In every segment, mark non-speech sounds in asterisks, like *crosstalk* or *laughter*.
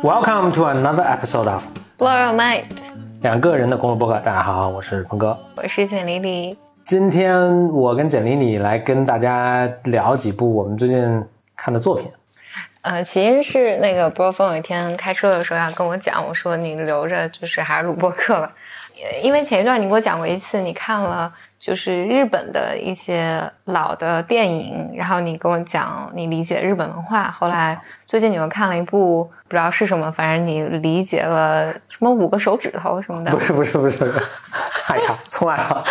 Welcome to another episode of Blow Your Mind，两个人的公路博客。大家好，我是峰哥，我是简丽丽。今天我跟简丽丽来跟大家聊几部我们最近看的作品。呃，起因是那个波峰有一天开车的时候要跟我讲，我说你留着就是还是录播课吧，因为前一段你给我讲过一次，你看了。就是日本的一些老的电影，然后你跟我讲你理解日本文化。后来最近你又看了一部，不知道是什么，反正你理解了什么五个手指头什么的。不是不是不是，哎呀，错了。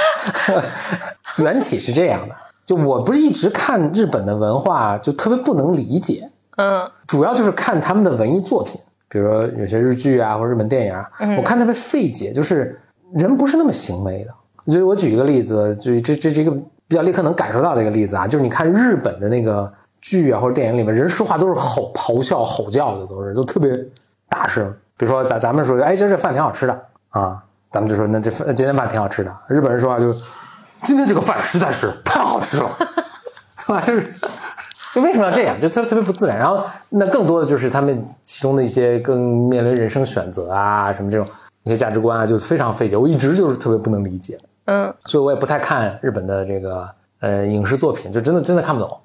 *laughs* 缘起是这样的，就我不是一直看日本的文化，就特别不能理解。嗯，主要就是看他们的文艺作品，比如说有些日剧啊或者日本电影啊，我看特别费解，就是人不是那么行为的。就我举一个例子，就这这这个比较立刻能感受到的一个例子啊，就是你看日本的那个剧啊或者电影里面，人说话都是吼咆哮吼叫的，都是都特别大声。比如说咱咱们说，哎，今儿这饭挺好吃的啊，咱们就说那这饭今天饭挺好吃的。日本人说话就，今天这个饭实在是太好吃了，是吧？就 *laughs* 是就为什么要这样？就特特别不自然。然后那更多的就是他们其中的一些更面临人生选择啊什么这种一些价值观啊，就非常费解。我一直就是特别不能理解。嗯，所以我也不太看日本的这个呃影视作品，就真的真的看不懂。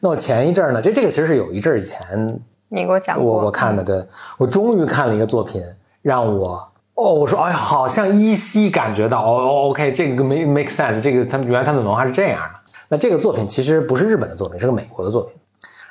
那我前一阵儿呢，这这个其实是有一阵儿以前你给我讲过，我我看的，对我终于看了一个作品，让我哦，我说哎呀，好像依稀感觉到哦，OK，这个 make make sense，这个他们原来他们的文化是这样的。那这个作品其实不是日本的作品，是个美国的作品。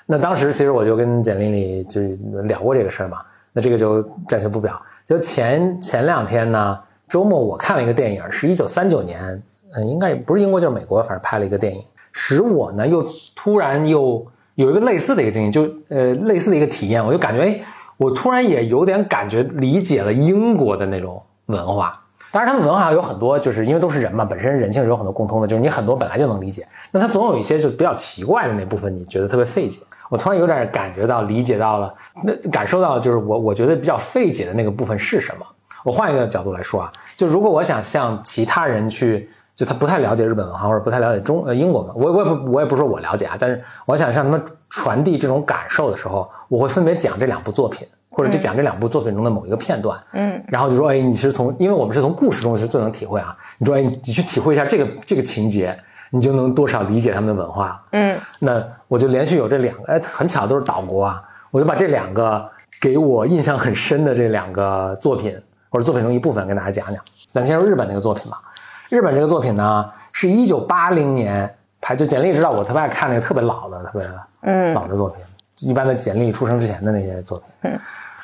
那当时其实我就跟简玲丽就聊过这个事儿嘛，那这个就暂且不表。就前前两天呢。周末我看了一个电影，是一九三九年，嗯，应该也不是英国就是美国，反正拍了一个电影，使我呢又突然又有一个类似的一个经历，就呃类似的一个体验，我就感觉哎，我突然也有点感觉理解了英国的那种文化。当然，他们文化有很多，就是因为都是人嘛，本身人性是有很多共通的，就是你很多本来就能理解，那他总有一些就比较奇怪的那部分，你觉得特别费解。我突然有点感觉到理解到了，那感受到就是我我觉得比较费解的那个部分是什么。我换一个角度来说啊，就如果我想向其他人去，就他不太了解日本文化或者不太了解中呃英国文，我我也不我也不说我了解啊，但是我想向他们传递这种感受的时候，我会分别讲这两部作品，或者就讲这两部作品中的某一个片段，嗯，然后就说，哎，你是从，因为我们是从故事中是最能体会啊，你说，哎，你去体会一下这个这个情节，你就能多少理解他们的文化，嗯，那我就连续有这两个，哎，很巧都是岛国啊，我就把这两个给我印象很深的这两个作品。或者作品中一部分跟大家讲讲，咱们先说日本那个作品吧。日本这个作品呢，是一九八零年拍，就简历知道我特别爱看那个特别老的、特别嗯。老的作品，一般的简历出生之前的那些作品。嗯，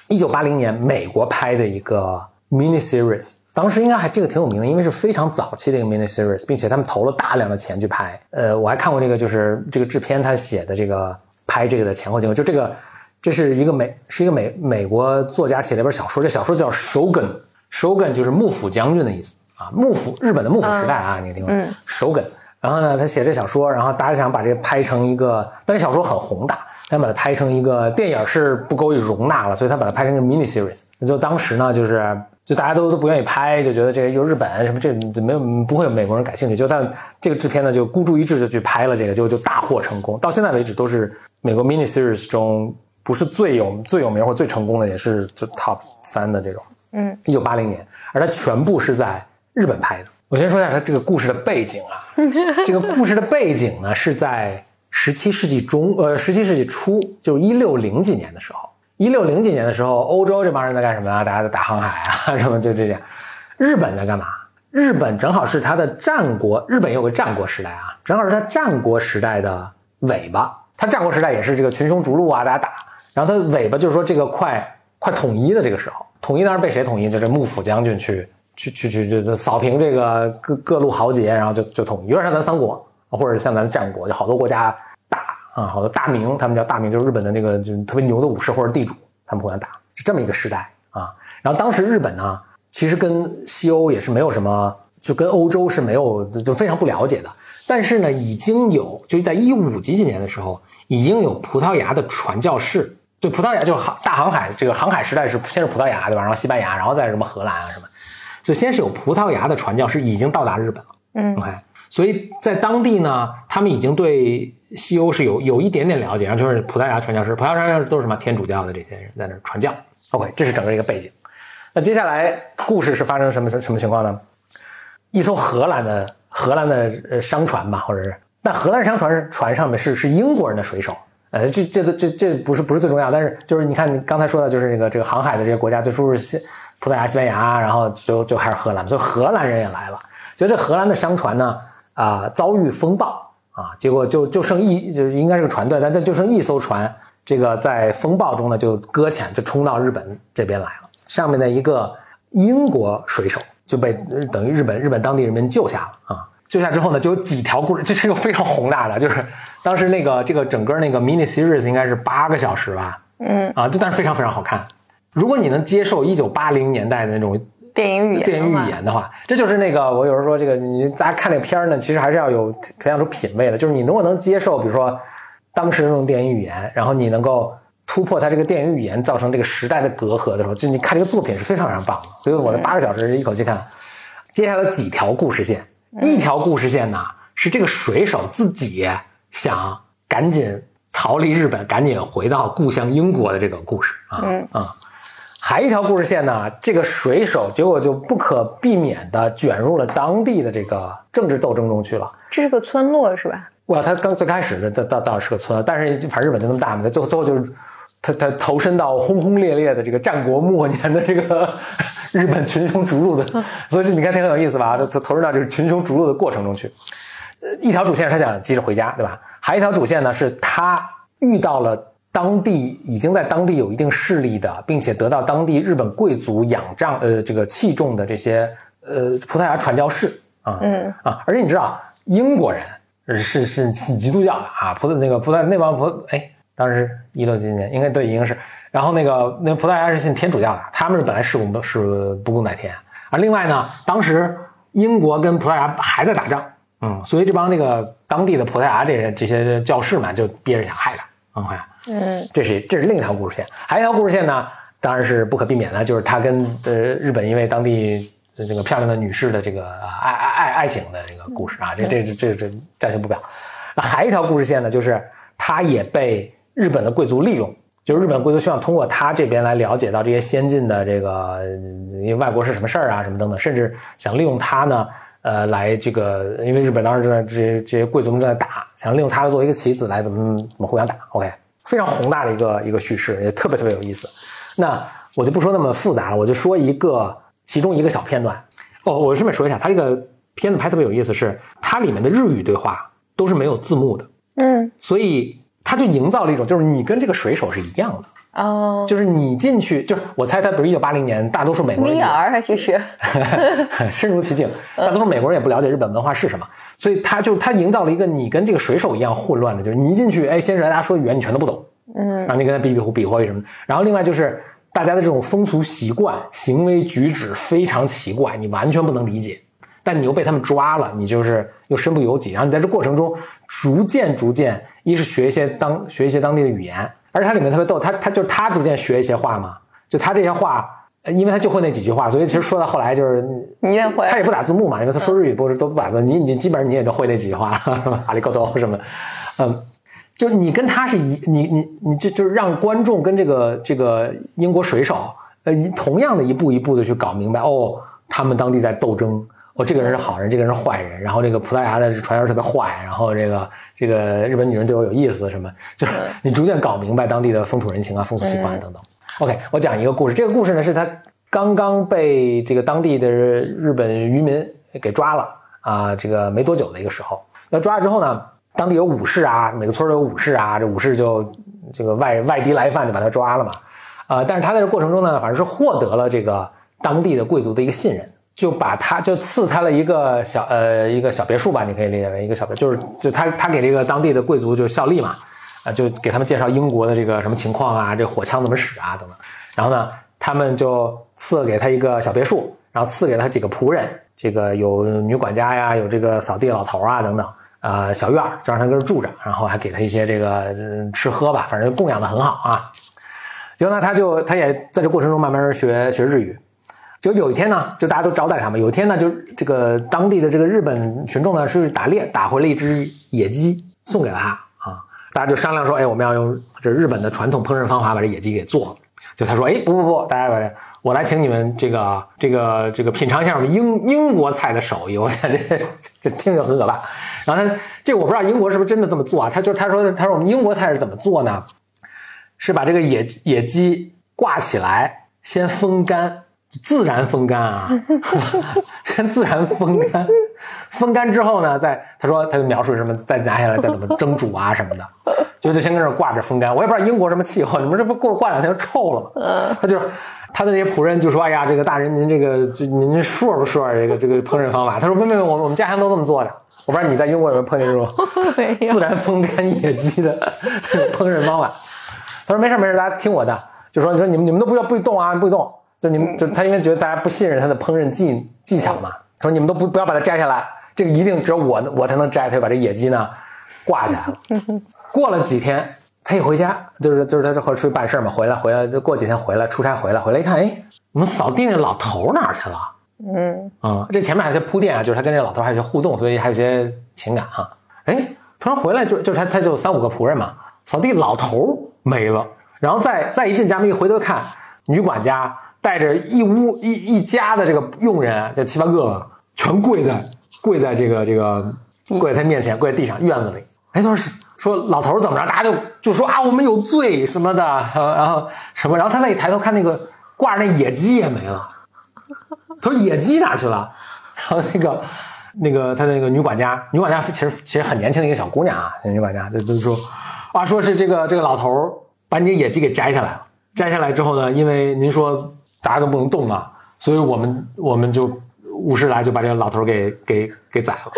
一九八零年美国拍的一个 mini series，当时应该还这个挺有名的，因为是非常早期的一个 mini series，并且他们投了大量的钱去拍。呃，我还看过这个，就是这个制片他写的这个拍这个的前后经过，就这个。这是一个美，是一个美美国作家写的一本小说，这小说叫《Shogun》，Shogun 就是幕府将军的意思啊，幕府日本的幕府时代啊，你听过？嗯，shogun，。然后呢，他写这小说，然后大家想把这个拍成一个，但是小说很宏大，他把它拍成一个电影是不够以容纳了，所以他把它拍成一个 mini series。就当时呢，就是就大家都都不愿意拍，就觉得这个又日本什么这没有不会有美国人感兴趣，就但这个制片呢就孤注一掷就去拍了这个，就就大获成功。到现在为止都是美国 mini series 中。不是最有最有名或最成功的，也是就 top 三的这种。嗯，一九八零年，而它全部是在日本拍的。我先说一下它这个故事的背景啊，*laughs* 这个故事的背景呢是在十七世纪中，呃，十七世纪初，就是一六零几年的时候。一六零几年的时候，欧洲这帮人在干什么啊？大家在打航海啊，*laughs* 什么就这些。日本在干嘛？日本正好是它的战国，日本有个战国时代啊，正好是它战国时代的尾巴。它战国时代也是这个群雄逐鹿啊，大家打。然后他尾巴就是说这个快快统一的这个时候，统一当然被谁统一？就这幕府将军去去去去去扫平这个各各路豪杰，然后就就统一，有点像咱三国，或者像咱战国，就好多国家啊，好多大名，他们叫大名，就是日本的那个就特别牛的武士或者地主，他们互相打，是这么一个时代啊。然后当时日本呢，其实跟西欧也是没有什么，就跟欧洲是没有就非常不了解的，但是呢，已经有就在一五几几年的时候，已经有葡萄牙的传教士。就葡萄牙就是航大航海这个航海时代是先是葡萄牙对吧？然后西班牙，然后再什么荷兰啊什么，就先是有葡萄牙的传教士已经到达日本了。嗯，OK，所以在当地呢，他们已经对西欧是有有一点点了解，然后就是葡萄牙传教士，葡萄牙传教士都是什么天主教的这些人在那传教。OK，这是整个一个背景。那接下来故事是发生什么什么情况呢？一艘荷兰的荷兰的呃商船吧，或者是，但荷兰商船船上面是是英国人的水手，呃，这这这这不是不是最重要，但是就是你看你刚才说的，就是这个这个航海的这些国家，最初是西葡萄牙、西班牙，然后就就还是荷兰，所以荷兰人也来了。就这荷兰的商船呢，啊、遭遇风暴啊，结果就就剩一就是应该是个船队，但这就剩一艘船，这个在风暴中呢就搁浅，就冲到日本这边来了。上面的一个英国水手就被呃等于日本日本当地人民救下了啊。救下之后呢，就有几条故事，这是个非常宏大的，就是当时那个这个整个那个 mini series 应该是八个小时吧，嗯，啊，这但是非常非常好看。如果你能接受一九八零年代的那种电影语言，电影语言的话，这就是那个我有时候说这个你大家看这个片儿呢，其实还是要有培养出品味的，就是你如果能接受，比如说当时那种电影语言，然后你能够突破它这个电影语言造成这个时代的隔阂的时候，就你看这个作品是非常非常棒的。所以我的八个小时一口气看，接下来有几条故事线，一条故事线呢是这个水手自己想赶紧逃离日本，赶紧回到故乡英国的这个故事啊嗯啊。还一条故事线呢，这个水手结果就不可避免的卷入了当地的这个政治斗争中去了。这是个村落是吧？哇，他刚最开始的倒倒倒是个村，但是反正日本就那么大嘛，他最后最后就是他他投身到轰轰烈烈的这个战国末年的这个日本群雄逐鹿的，所以你看挺有意思吧？他他投身到这个群雄逐鹿的过程中去。呃，一条主线是他想急着回家，对吧？还有一条主线呢，是他遇到了当地已经在当地有一定势力的，并且得到当地日本贵族仰仗呃这个器重的这些呃葡萄牙传教士啊，嗯啊，而且你知道英国人是是信基督教的啊，葡萄那个葡萄那帮葡哎，当时一六几几年应该对已经是，然后那个那个葡萄牙是信天主教的，他们是本来是不是不共戴天啊。另外呢，当时英国跟葡萄牙还在打仗，嗯，所以这帮那个当地的葡萄牙这些这些教士们就憋着想害他，嗯，嗯这是这是另一条故事线，还有一条故事线呢，当然是不可避免的，就是他跟呃日本一位当地呃这个漂亮的女士的这个呃爱爱爱爱情的这个故事啊，这这这这这暂且不表。那还有一条故事线呢，就是他也被日本的贵族利用，就是日本贵族希望通过他这边来了解到这些先进的这个呃因为外国是什么事儿啊，什么等等，甚至想利用他呢。呃，来这个，因为日本当时正在这些这些贵族们正在打，想利用他作为一个棋子来怎么怎么互相打。OK，非常宏大的一个一个叙事，也特别特别有意思。那我就不说那么复杂了，我就说一个其中一个小片段。哦，我顺便说一下，它这个片子拍特别有意思是，它里面的日语对话都是没有字幕的，嗯所以它就营造了一种就是你跟这个水手是一样的，哦。就是你进去，就是我猜他比如一九八零年，大多数美国人也，VR 还是是深入其境，大多数美国人也不了解日本文化是什么，所以他就他营造了一个你跟这个水手一样混乱的，就是你一进去，哎，先是大家说的语言你全都不懂，嗯。然后你跟他比比划比划什么，然后另外就是大家的这种风俗习惯、行为举止非常奇怪，你完全不能理解，但你又被他们抓了，你就是又身不由己，然后你在这过程中逐渐逐渐，一是学一些当学一些当地的语言，而且它里面特别逗，他他就是他逐渐学一些话嘛，就他这些话。呃因为他就会那几句话，所以其实说到后来就是你也会他也不打字幕嘛，因为他说日语不是都不打字，你你基本上你也都会那几句话，阿里高多什么，嗯，就你跟他是一，你你你就就是让观众跟这个这个英国水手，呃，一同样的一步一步的去搞明白，哦，他们当地在斗争，哦，这个人是好人，这个人是坏人，然后这个葡萄牙的传教士特别坏，然后这个这个日本女人对我有意思什么，就是你逐渐搞明白当地的风土人情啊、风俗习惯等等。OK，我讲一个故事。这个故事呢，是他刚刚被这个当地的日本渔民给抓了啊，这个没多久的一个时候。那抓了之后呢，当地有武士啊，每个村都有武士啊，这武士就这个外外敌来犯就把他抓了嘛。啊，但是他在这过程中呢，反正是获得了这个当地的贵族的一个信任，就把他就赐他了一个小呃一个小别墅吧，你可以理解为一个小别，就是就他他给这个当地的贵族就效力嘛。啊，就给他们介绍英国的这个什么情况啊，这火枪怎么使啊等等。然后呢，他们就赐给他一个小别墅，然后赐给他几个仆人，这个有女管家呀，有这个扫地老头啊等等，呃，小院就让他跟这住着，然后还给他一些这个、嗯吃喝吧，反正供养的很好啊。结果呢，他就他也在这过程中慢慢学学日语。就有一天呢，就大家都招待他嘛。有一天呢，就这个当地的这个日本群众呢，是打猎打回了一只野鸡，送给了他啊。大家就商量说，哎，我们要用这日本的传统烹饪方法把这野鸡给做了。就他说，哎，不不不，大家把这，我来请你们这个这个这个品尝一下我们英英国菜的手艺。我感觉 *laughs* 这这听着很可怕。然后他这我不知道英国是不是真的这么做啊？他就他说他说我们英国菜是怎么做呢？是把这个野野鸡挂起来，先风干。自然风干啊，先 *laughs* *laughs* 自然风干，风干之后呢，再他说他就描述什么，再拿下来再怎么蒸煮啊什么的，*laughs* 就就先跟这挂着风干。我也不知道英国什么气候，你们这不过挂两天就臭了吗？他就他的那些仆人就说：“哎呀，这个大人您这个就您说不说这个这个烹饪方法？”他说：“没没没，我我们家乡都这么做的。我不知道你在英国有没有碰见这种自然风干野鸡的这个烹饪方法。”他说：“没事没事，大家听我的，就说说你们你们都不要不许动啊，不许动。”就你们就他因为觉得大家不信任他的烹饪技技巧嘛，说你们都不不要把它摘下来，这个一定只有我我才能摘，他就把这野鸡呢挂起来了。过了几天，他一回家，就是就是他这会出去办事嘛，回来回来就过几天回来出差回来回来一看，哎，我们扫地那老头哪去了？嗯啊，这前面还有些铺垫啊，就是他跟这老头还有些互动，所以还有些情感哈。哎，突然回来就就是他他就三五个仆人嘛，扫地老头没了，然后再再一进家门一回头看，女管家。带着一屋一一家的这个佣人，就七八个，全跪在跪在这个这个跪在他面前，跪在地上院子里。哎，他说说老头怎么着？大家就就说啊，我们有罪什么的，然后什么？然后他那一抬头看那个挂着那野鸡也没了。他说野鸡哪去了？然后那个那个他那个女管家，女管家其实其实很年轻的一个小姑娘啊，女管家就就说啊，说是这个这个老头把你这野鸡给摘下来了。摘下来之后呢，因为您说。大家都不能动嘛，所以我们我们就武士来就把这个老头给给给宰了，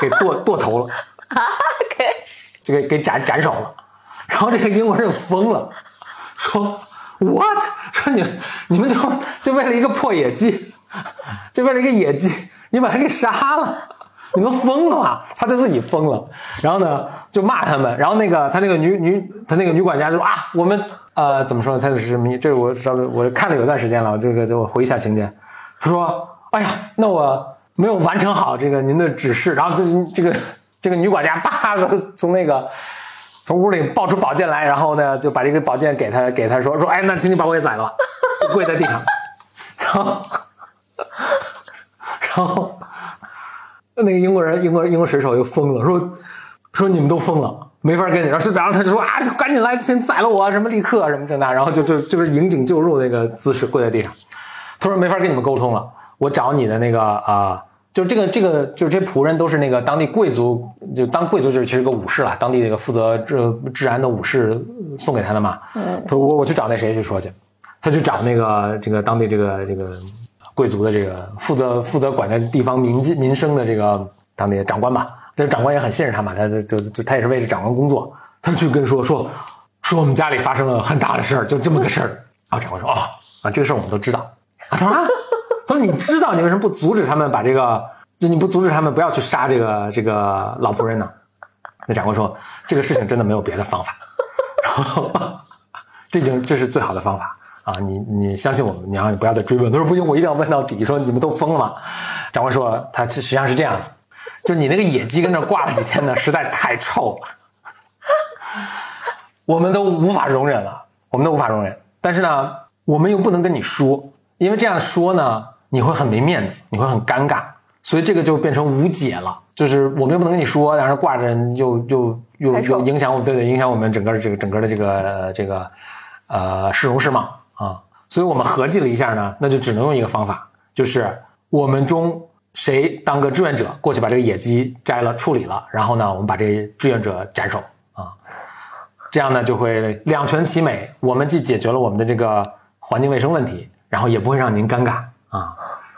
给给剁剁头了，*laughs* 给这个给斩斩首了。然后这个英国人疯了，说 What？说你你们就就为了一个破野鸡，就为了一个野鸡，你把他给杀了，你们疯了吗？他就自己疯了，然后呢就骂他们，然后那个他那个女女他那个女管家就说啊我们。呃，怎么说呢？他就是什么？这个我稍微我看了有段时间了，这个就我回忆一下情节。他说：“哎呀，那我没有完成好这个您的指示。”然后这这个这个女管家叭的从那个从屋里抱出宝剑来，然后呢就把这个宝剑给他给他说说：“哎，那请你把我也宰了。”就跪在地上，然后然后那个英国人英国英国水手又疯了，说说你们都疯了。没法跟你，然后然后他就说啊，就赶紧来，先宰了我，什么立刻什么这那，然后就就就是引颈就入那个姿势跪在地上。他说没法跟你们沟通了，我找你的那个啊，就是这个这个就是这些仆人都是那个当地贵族，就当贵族就是其实个武士了，当地那个负责治治安的武士送给他的嘛。嗯，他说我我去找那谁去说去，他去找那个这个当地这个这个贵族的这个负责负责管着地方民民生的这个当地的长官吧。这长官也很信任他嘛，他就就他也是为这长官工作，他去跟说说说我们家里发生了很大的事儿，就这么个事儿。啊，长官说啊啊，这个事儿我们都知道。啊，他说啊，他说你知道，你为什么不阻止他们把这个，就你不阻止他们不要去杀这个这个老仆人呢？那长官说这个事情真的没有别的方法，然后这就这是最好的方法啊，你你相信我们，你要你不要再追问。他说不行，我一定要问到底。说你们都疯了吗？长官说他实际上是这样的。就你那个野鸡跟那挂了几天呢，实在太臭了，我们都无法容忍了，我们都无法容忍。但是呢，我们又不能跟你说，因为这样说呢，你会很没面子，你会很尴尬，所以这个就变成无解了。就是我们又不能跟你说，然后挂着又又又又影响我，对对，影响我们整个这个整个的这个这个呃市容市貌啊。所以我们合计了一下呢，那就只能用一个方法，就是我们中。谁当个志愿者过去把这个野鸡摘了处理了，然后呢，我们把这志愿者斩首啊，这样呢就会两全其美。我们既解决了我们的这个环境卫生问题，然后也不会让您尴尬啊。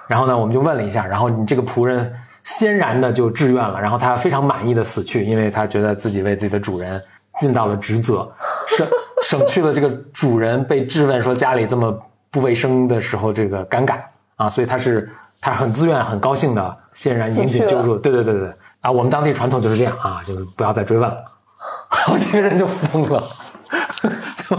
然后呢，我们就问了一下，然后你这个仆人欣然的就志愿了，然后他非常满意的死去，因为他觉得自己为自己的主人尽到了职责，省 *laughs* 省去了这个主人被质问说家里这么不卫生的时候这个尴尬啊，所以他是。他很自愿、很高兴的，欣然引颈就住。对对对对对啊！我们当地传统就是这样啊，就是不要再追问了。*laughs* 好几个人就疯了，*laughs* 就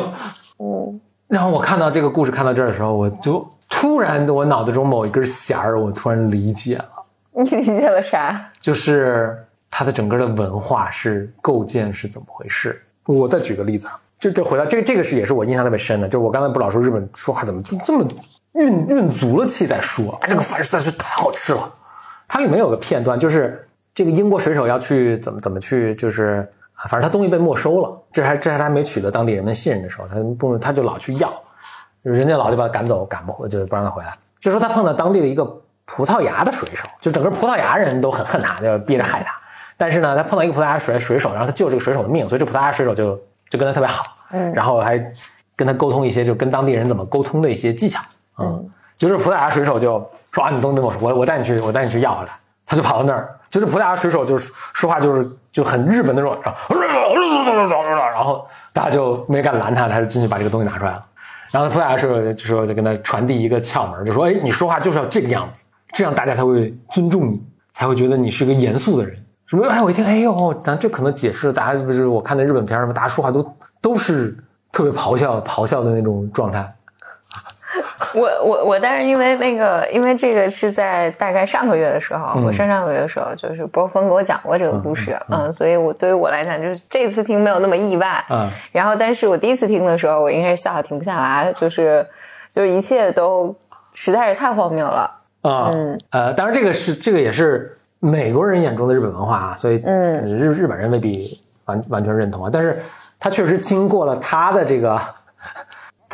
嗯，然后我看到这个故事看到这儿的时候，我就突然我脑子中某一根弦儿，我突然理解了，*laughs* 你理解了啥？就是它的整个的文化是构建是怎么回事。我再举个例子啊，就这回到这个这个是也是我印象特别深的，就是我刚才不老说日本说话怎么这这么运运足了气再说，啊，这个饭实在是太好吃了。它里面有个片段，就是这个英国水手要去怎么怎么去，就是啊，反正他东西被没收了，这还这还他还没取得当地人们信任的时候，他不他就老去要，人家老就把他赶走，赶不回，就是不让他回来。就说他碰到当地的一个葡萄牙的水手，就整个葡萄牙人都很恨他，就逼着害他。但是呢，他碰到一个葡萄牙水水手，然后他救这个水手的命，所以这葡萄牙水手就就跟他特别好，嗯，然后还跟他沟通一些就跟当地人怎么沟通的一些技巧，嗯，就是葡萄牙水手就说啊，你东西我，我我带你去，我带你去要回来。他就跑到那儿，就是葡萄牙水手，就是说话就是就很日本那种，然后大家就没敢拦他，他就进去把这个东西拿出来了。然后葡萄牙水手就说就跟他传递一个窍门，就说哎，你说话就是要这个样子，这样大家才会尊重你，才会觉得你是个严肃的人。什么？哎，我一听，哎呦，咱这可能解释，大家是不是我看的日本片什么，大家说话都都是特别咆哮、咆哮的那种状态。*laughs* 我我我，但是因为那个，因为这个是在大概上个月的时候，我上上个月的时候，就是波峰给我讲过这个故事，嗯，所以我对于我来讲，就是这次听没有那么意外，嗯，然后，但是我第一次听的时候，我应该是笑的停不下来，就是就是一切都实在是太荒谬了，啊，嗯，呃，当然这个是这个也是美国人眼中的日本文化啊，所以，嗯，日日本人未必完完全认同啊，但是他确实经过了他的这个。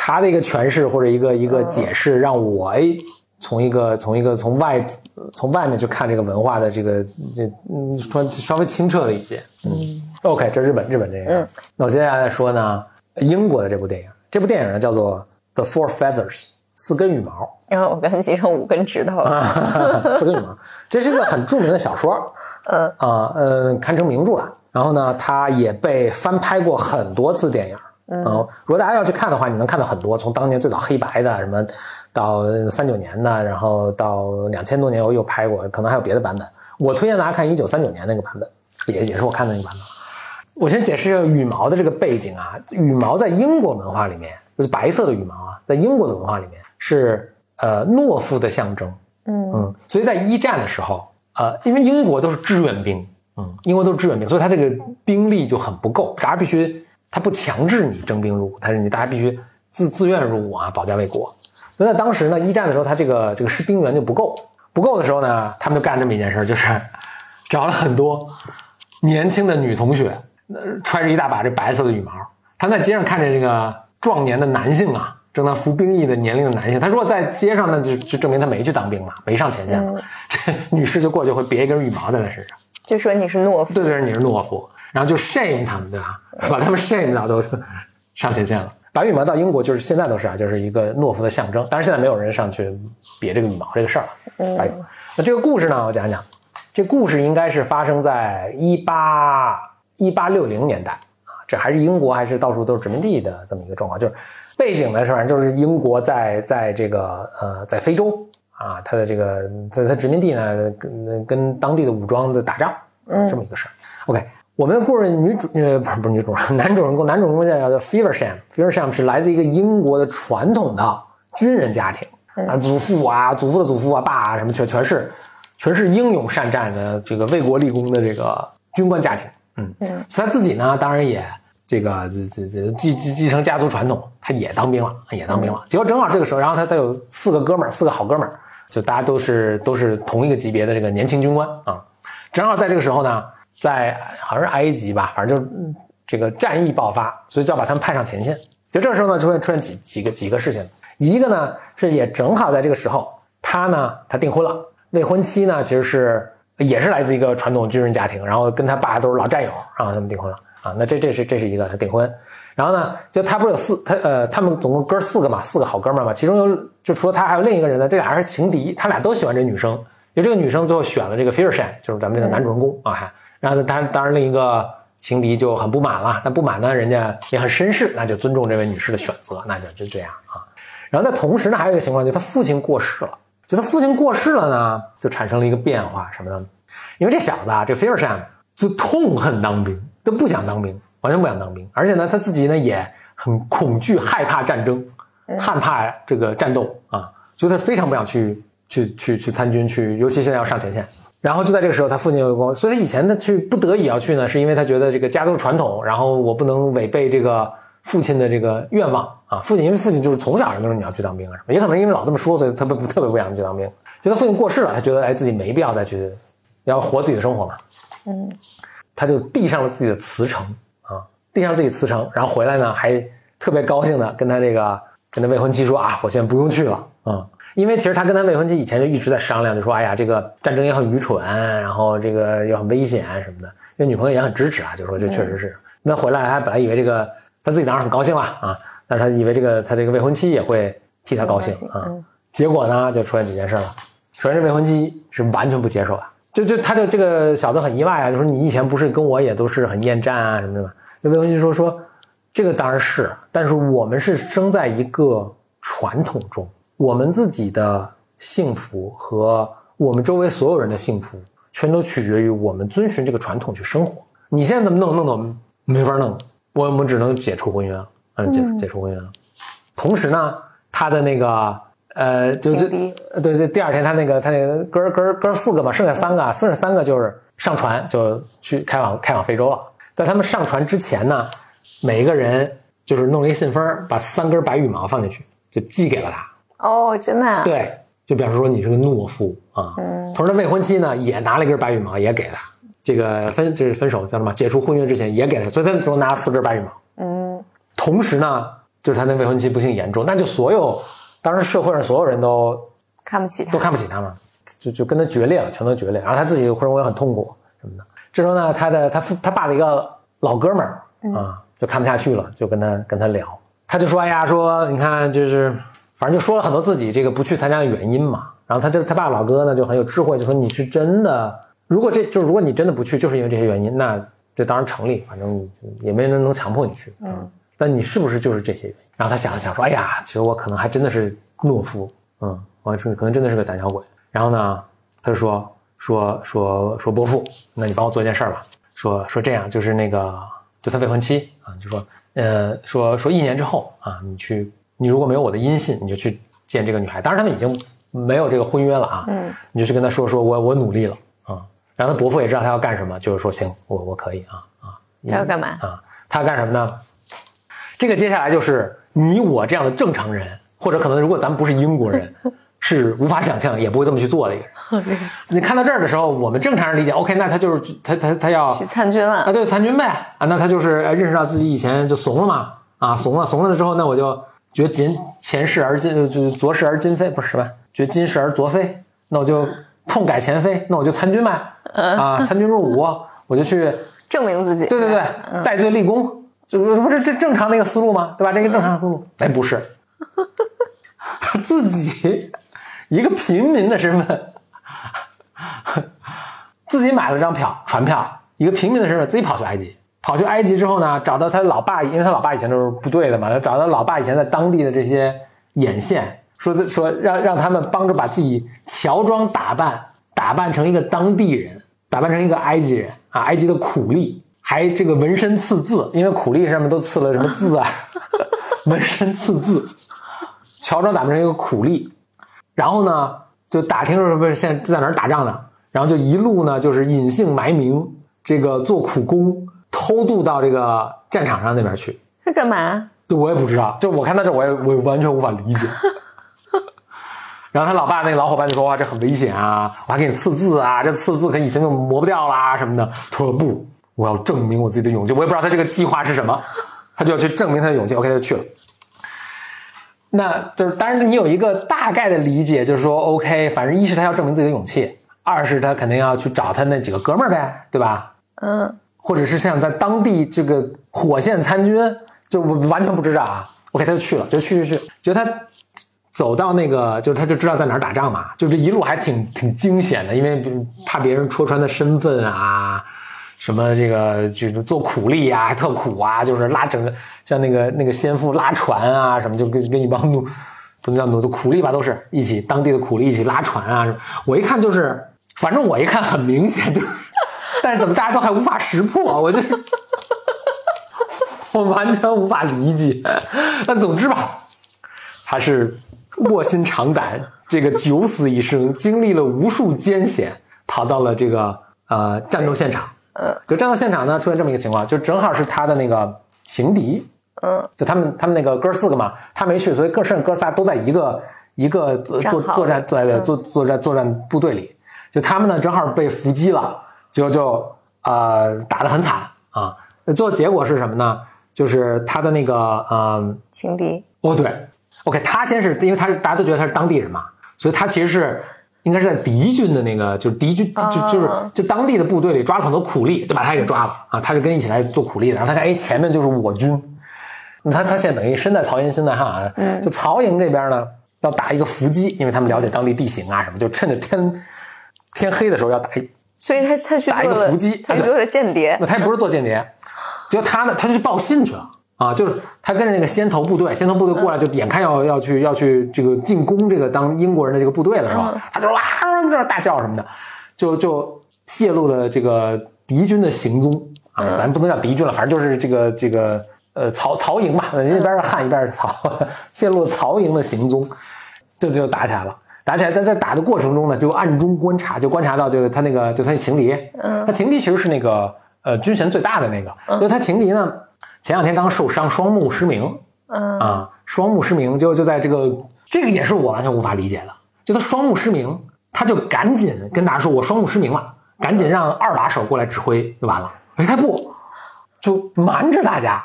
他的一个诠释或者一个一个解释，让我哎，从一个从一个从外从外面去看这个文化的这个这嗯，稍稍微清澈了一些。嗯，OK，这日本日本电影。那我接下来说呢，英国的这部电影，这部电影呢叫做《The Four Feathers》，四根羽毛。然 *laughs* 后我跟你成五根指头了。*laughs* 四根羽毛，这是一个很著名的小说。*laughs* 嗯啊呃，堪称名著了。然后呢，它也被翻拍过很多次电影。嗯，如果大家要去看的话，你能看到很多，从当年最早黑白的什么，到三九年的，然后到两千多年又又拍过，可能还有别的版本。我推荐大家看一九三九年那个版本，也也是我看的那个版本。我先解释一下羽毛的这个背景啊，羽毛在英国文化里面，就是白色的羽毛啊，在英国的文化里面是呃懦夫的象征。嗯嗯，所以在一战的时候，呃，因为英国都是志愿兵，嗯，英国都是志愿兵，所以他这个兵力就很不够，大家必须。他不强制你征兵入伍，他是你大家必须自自愿入伍啊，保家卫国。所以在当时呢，一战的时候，他这个这个士兵员就不够，不够的时候呢，他们就干这么一件事，就是 *laughs* 找了很多年轻的女同学，揣着一大把这白色的羽毛，他在街上看着这个壮年的男性啊，正在服兵役的年龄的男性，他如果在街上，那就就证明他没去当兵嘛，没上前线嘛。*laughs* 这女士就过去会别一根羽毛在他身上，就说你是懦夫，对对，你是懦夫。然后就 shame 他们，对吧？*laughs* 把他们 shame 到都上前线了。白羽毛到英国就是现在都是啊，就是一个懦夫的象征。当然现在没有人上去别这个羽毛这个事儿了。白羽毛。那这个故事呢，我讲讲。这故事应该是发生在一八一八六零年代啊，这还是英国还是到处都是殖民地的这么一个状况。就是背景呢，是反正就是英国在在这个呃在非洲啊，它的这个在它殖民地呢跟跟当地的武装在打仗，嗯，这么一个事儿。OK。我们的故事女主呃不是不是女主 *laughs* 男主人公男主人公叫叫 Feversham，Feversham 是来自一个英国的传统的军人家庭啊，祖父啊祖父的祖父啊爸啊什么全全是全是英勇善战的这个为国立功的这个军官家庭，嗯嗯，他自己呢当然也这个这这这继继继承家族传统，他也当兵了也当兵了，结果正好这个时候，然后他他有四个哥们儿四个好哥们儿，就大家都是都是同一个级别的这个年轻军官啊，正好在这个时候呢。在好像是埃及吧，反正就这个战役爆发，所以就要把他们派上前线。就这个时候呢，出现出现几几个几个事情。一个呢是也正好在这个时候，他呢他订婚了，未婚妻呢其实是也是来自一个传统军人家庭，然后跟他爸都是老战友，然后他们订婚了啊。那这这是这是一个他订婚，然后呢就他不是有四他呃他们总共哥四个嘛，四个好哥们嘛，其中有就除了他还有另一个人呢，这俩人是情敌，他俩都喜欢这女生，就这个女生最后选了这个 f i r s h a n 就是咱们这个男主人公啊还。然后当然，当然另一个情敌就很不满了。那不满呢，人家也很绅士，那就尊重这位女士的选择，那就就这样啊。然后在同时呢，还有一个情况，就他父亲过世了。就他父亲过世了呢，就产生了一个变化，什么呢？因为这小子啊，这菲尔山就痛恨当兵，都不想当兵，完全不想当兵。而且呢，他自己呢也很恐惧、害怕战争害怕这个战斗啊，所以他非常不想去去去去参军去，尤其现在要上前线。然后就在这个时候，他父亲又跟我，所以他以前他去不得已要去呢，是因为他觉得这个家族传统，然后我不能违背这个父亲的这个愿望啊。父亲因为父亲就是从小就说你要去当兵啊什么，也可能因为老这么说，所以他不特别不想去当兵。就他父亲过世了，他觉得哎自己没必要再去，要活自己的生活嘛。嗯，他就递上了自己的辞呈啊，递上自己辞呈，然后回来呢还特别高兴的跟他这个跟他未婚妻说啊，我现在不用去了啊。因为其实他跟他未婚妻以前就一直在商量，就说：“哎呀，这个战争也很愚蠢，然后这个又很危险什么的。”因为女朋友也很支持啊，就说这确实是。那回来他本来以为这个他自己当然很高兴了啊，但是他以为这个他这个未婚妻也会替他高兴啊。结果呢，就出现几件事了。首先，这未婚妻是完全不接受的，就就他就这个小子很意外啊，就说你以前不是跟我也都是很厌战啊什么的吗？那未婚妻说说，这个当然是，但是我们是生在一个传统中。我们自己的幸福和我们周围所有人的幸福，全都取决于我们遵循这个传统去生活。你现在怎么弄？弄得没法弄，我们只能解除婚约了，嗯，解解除婚约了。同时呢，他的那个呃，就就对对，第二天他那个他那个哥哥哥四个嘛，剩下三个，剩下三个就是上船就去开往开往非洲了。在他们上船之前呢，每一个人就是弄了一信封，把三根白羽毛放进去，就寄给了他。哦，真的？对，就表示说你是个懦夫啊。嗯。同时，未婚妻呢也拿了一根白羽毛，也给他。这个分就是分手叫什么？解除婚约之前也给他，所以他总拿了四根白羽毛。嗯。同时呢，就是他那未婚妻不幸严重，那就所有当时社会上所有人都看不起他，都看不起他嘛，就就跟他决裂了，全都决裂。然后他自己认为很痛苦什么的。这时候呢，他的他父他爸的一个老哥们儿啊，就看不下去了，就跟他跟他聊，他就说：“哎呀，说你看就是。”反正就说了很多自己这个不去参加的原因嘛，然后他这他爸老哥呢就很有智慧，就说你是真的，如果这就是如果你真的不去，就是因为这些原因，那这当然成立，反正也没人能强迫你去，嗯，但你是不是就是这些原因？然后他想了想说，哎呀，其实我可能还真的是懦夫，嗯，我可能真的是个胆小鬼。然后呢，他就说说说说伯父，那你帮我做一件事儿吧，说说这样，就是那个就他未婚妻啊，就说呃说说一年之后啊，你去。你如果没有我的音信，你就去见这个女孩。当然，他们已经没有这个婚约了啊。嗯，你就去跟他说说，我我努力了啊。然后他伯父也知道他要干什么，就是说行，我我可以啊啊。他要干嘛啊？他要干什么呢？这个接下来就是你我这样的正常人，或者可能如果咱们不是英国人，是无法想象，也不会这么去做的一个人。*laughs* 你看到这儿的时候，我们正常人理解，OK，那他就是他他他要去参军了啊？对，参军呗啊。那他就是认识到自己以前就怂了嘛啊，怂了怂了之后，那我就。觉今前世而今就昨世而今非不是吧？觉今世而昨非，那我就痛改前非，那我就参军呗，啊，参军入伍，*laughs* 我就去证明自己。对对对，戴罪立功，这不是这正常的一个思路吗？对吧？这个正常的思路，哎，不是，*laughs* 自己一个平民的身份，自己买了张票，船票，一个平民的身份，自己跑去埃及。跑去埃及之后呢，找到他老爸，因为他老爸以前都是部队的嘛，找到老爸以前在当地的这些眼线，说说让让他们帮着把自己乔装打扮，打扮成一个当地人，打扮成一个埃及人啊，埃及的苦力，还这个纹身刺字，因为苦力上面都刺了什么字啊，*laughs* 纹身刺字，乔装打扮成一个苦力，然后呢就打听说不是现在在哪儿打仗呢，然后就一路呢就是隐姓埋名，这个做苦工。偷渡到这个战场上那边去，他干嘛？我也不知道。就我看到这，我也我完全无法理解。*laughs* 然后他老爸那个老伙伴就说：“哇，这很危险啊！我还给你刺字啊，这刺字可以前就磨不掉啦什么的。”他说：“不，我要证明我自己的勇气。”我也不知道他这个计划是什么，他就要去证明他的勇气。OK，他就去了。那就是当然，你有一个大概的理解，就是说，OK，反正一是他要证明自己的勇气，二是他肯定要去找他那几个哥们儿呗，对吧？嗯。或者是像在当地这个火线参军，就完全不知道啊。OK，他就去了，就去去去，觉得他走到那个，就是他就知道在哪儿打仗嘛。就这一路还挺挺惊险的，因为怕别人戳穿他身份啊，什么这个就是做苦力啊，*laughs* 特苦啊，就是拉整个像那个那个先父拉船啊，什么就跟跟一帮奴 *laughs* 不能叫奴，苦力吧，都是一起当地的苦力一起拉船啊。我一看就是，反正我一看很明显就。*laughs* 但是怎么大家都还无法识破？我就我完全无法理解。但总之吧，他是卧薪尝胆，这个九死一生，经历了无数艰险，跑到了这个呃战斗现场。嗯，就战斗现场呢，出现这么一个情况，就正好是他的那个情敌，嗯，就他们他们那个哥四个嘛，他没去，所以哥剩哥仨都在一个一个作作战作战里对对作作战作战部队里，就他们呢正好被伏击了，就就呃打得很惨啊。那最后结果是什么呢？就是他的那个呃情敌，哦对，OK，他先是因为他是大家都觉得他是当地人嘛，所以他其实是应该是在敌军的那个就是敌军就就是哦就当地的部队里抓了很多苦力，就把他给抓了啊。他是跟一起来做苦力的，然后他看哎前面就是我军，他他现在等于身在曹营心在汉啊。嗯就曹营这边呢要打一个伏击，因为他们了解当地地形啊什么，就趁着天天黑的时候要打一所以他他去打一个伏击他去做了间谍那，他也不是做间谍，就他呢，他就去报信去了啊，就是他跟着那个先头部队，先头部队过来，就眼看要要去要去这个进攻这个当英国人的这个部队的时候，嗯。他就哇这大叫什么的，就就泄露了这个敌军的行踪啊，咱不能叫敌军了，反正就是这个这个呃曹曹营吧，一边是汉一边是曹，*laughs* 泄露曹营的行踪，就就打起来了。打起来，在这打的过程中呢，就暗中观察，就观察到这个他那个就他那情敌，嗯。他情敌其实是那个呃军衔最大的那个，因为他情敌呢前两天刚受伤，双目失明嗯啊，双目失明就就在这个这个也是我完全无法理解的，就他双目失明，他就赶紧跟大家说我双目失明了，赶紧让二把手过来指挥就完了，哎他不，就瞒着大家。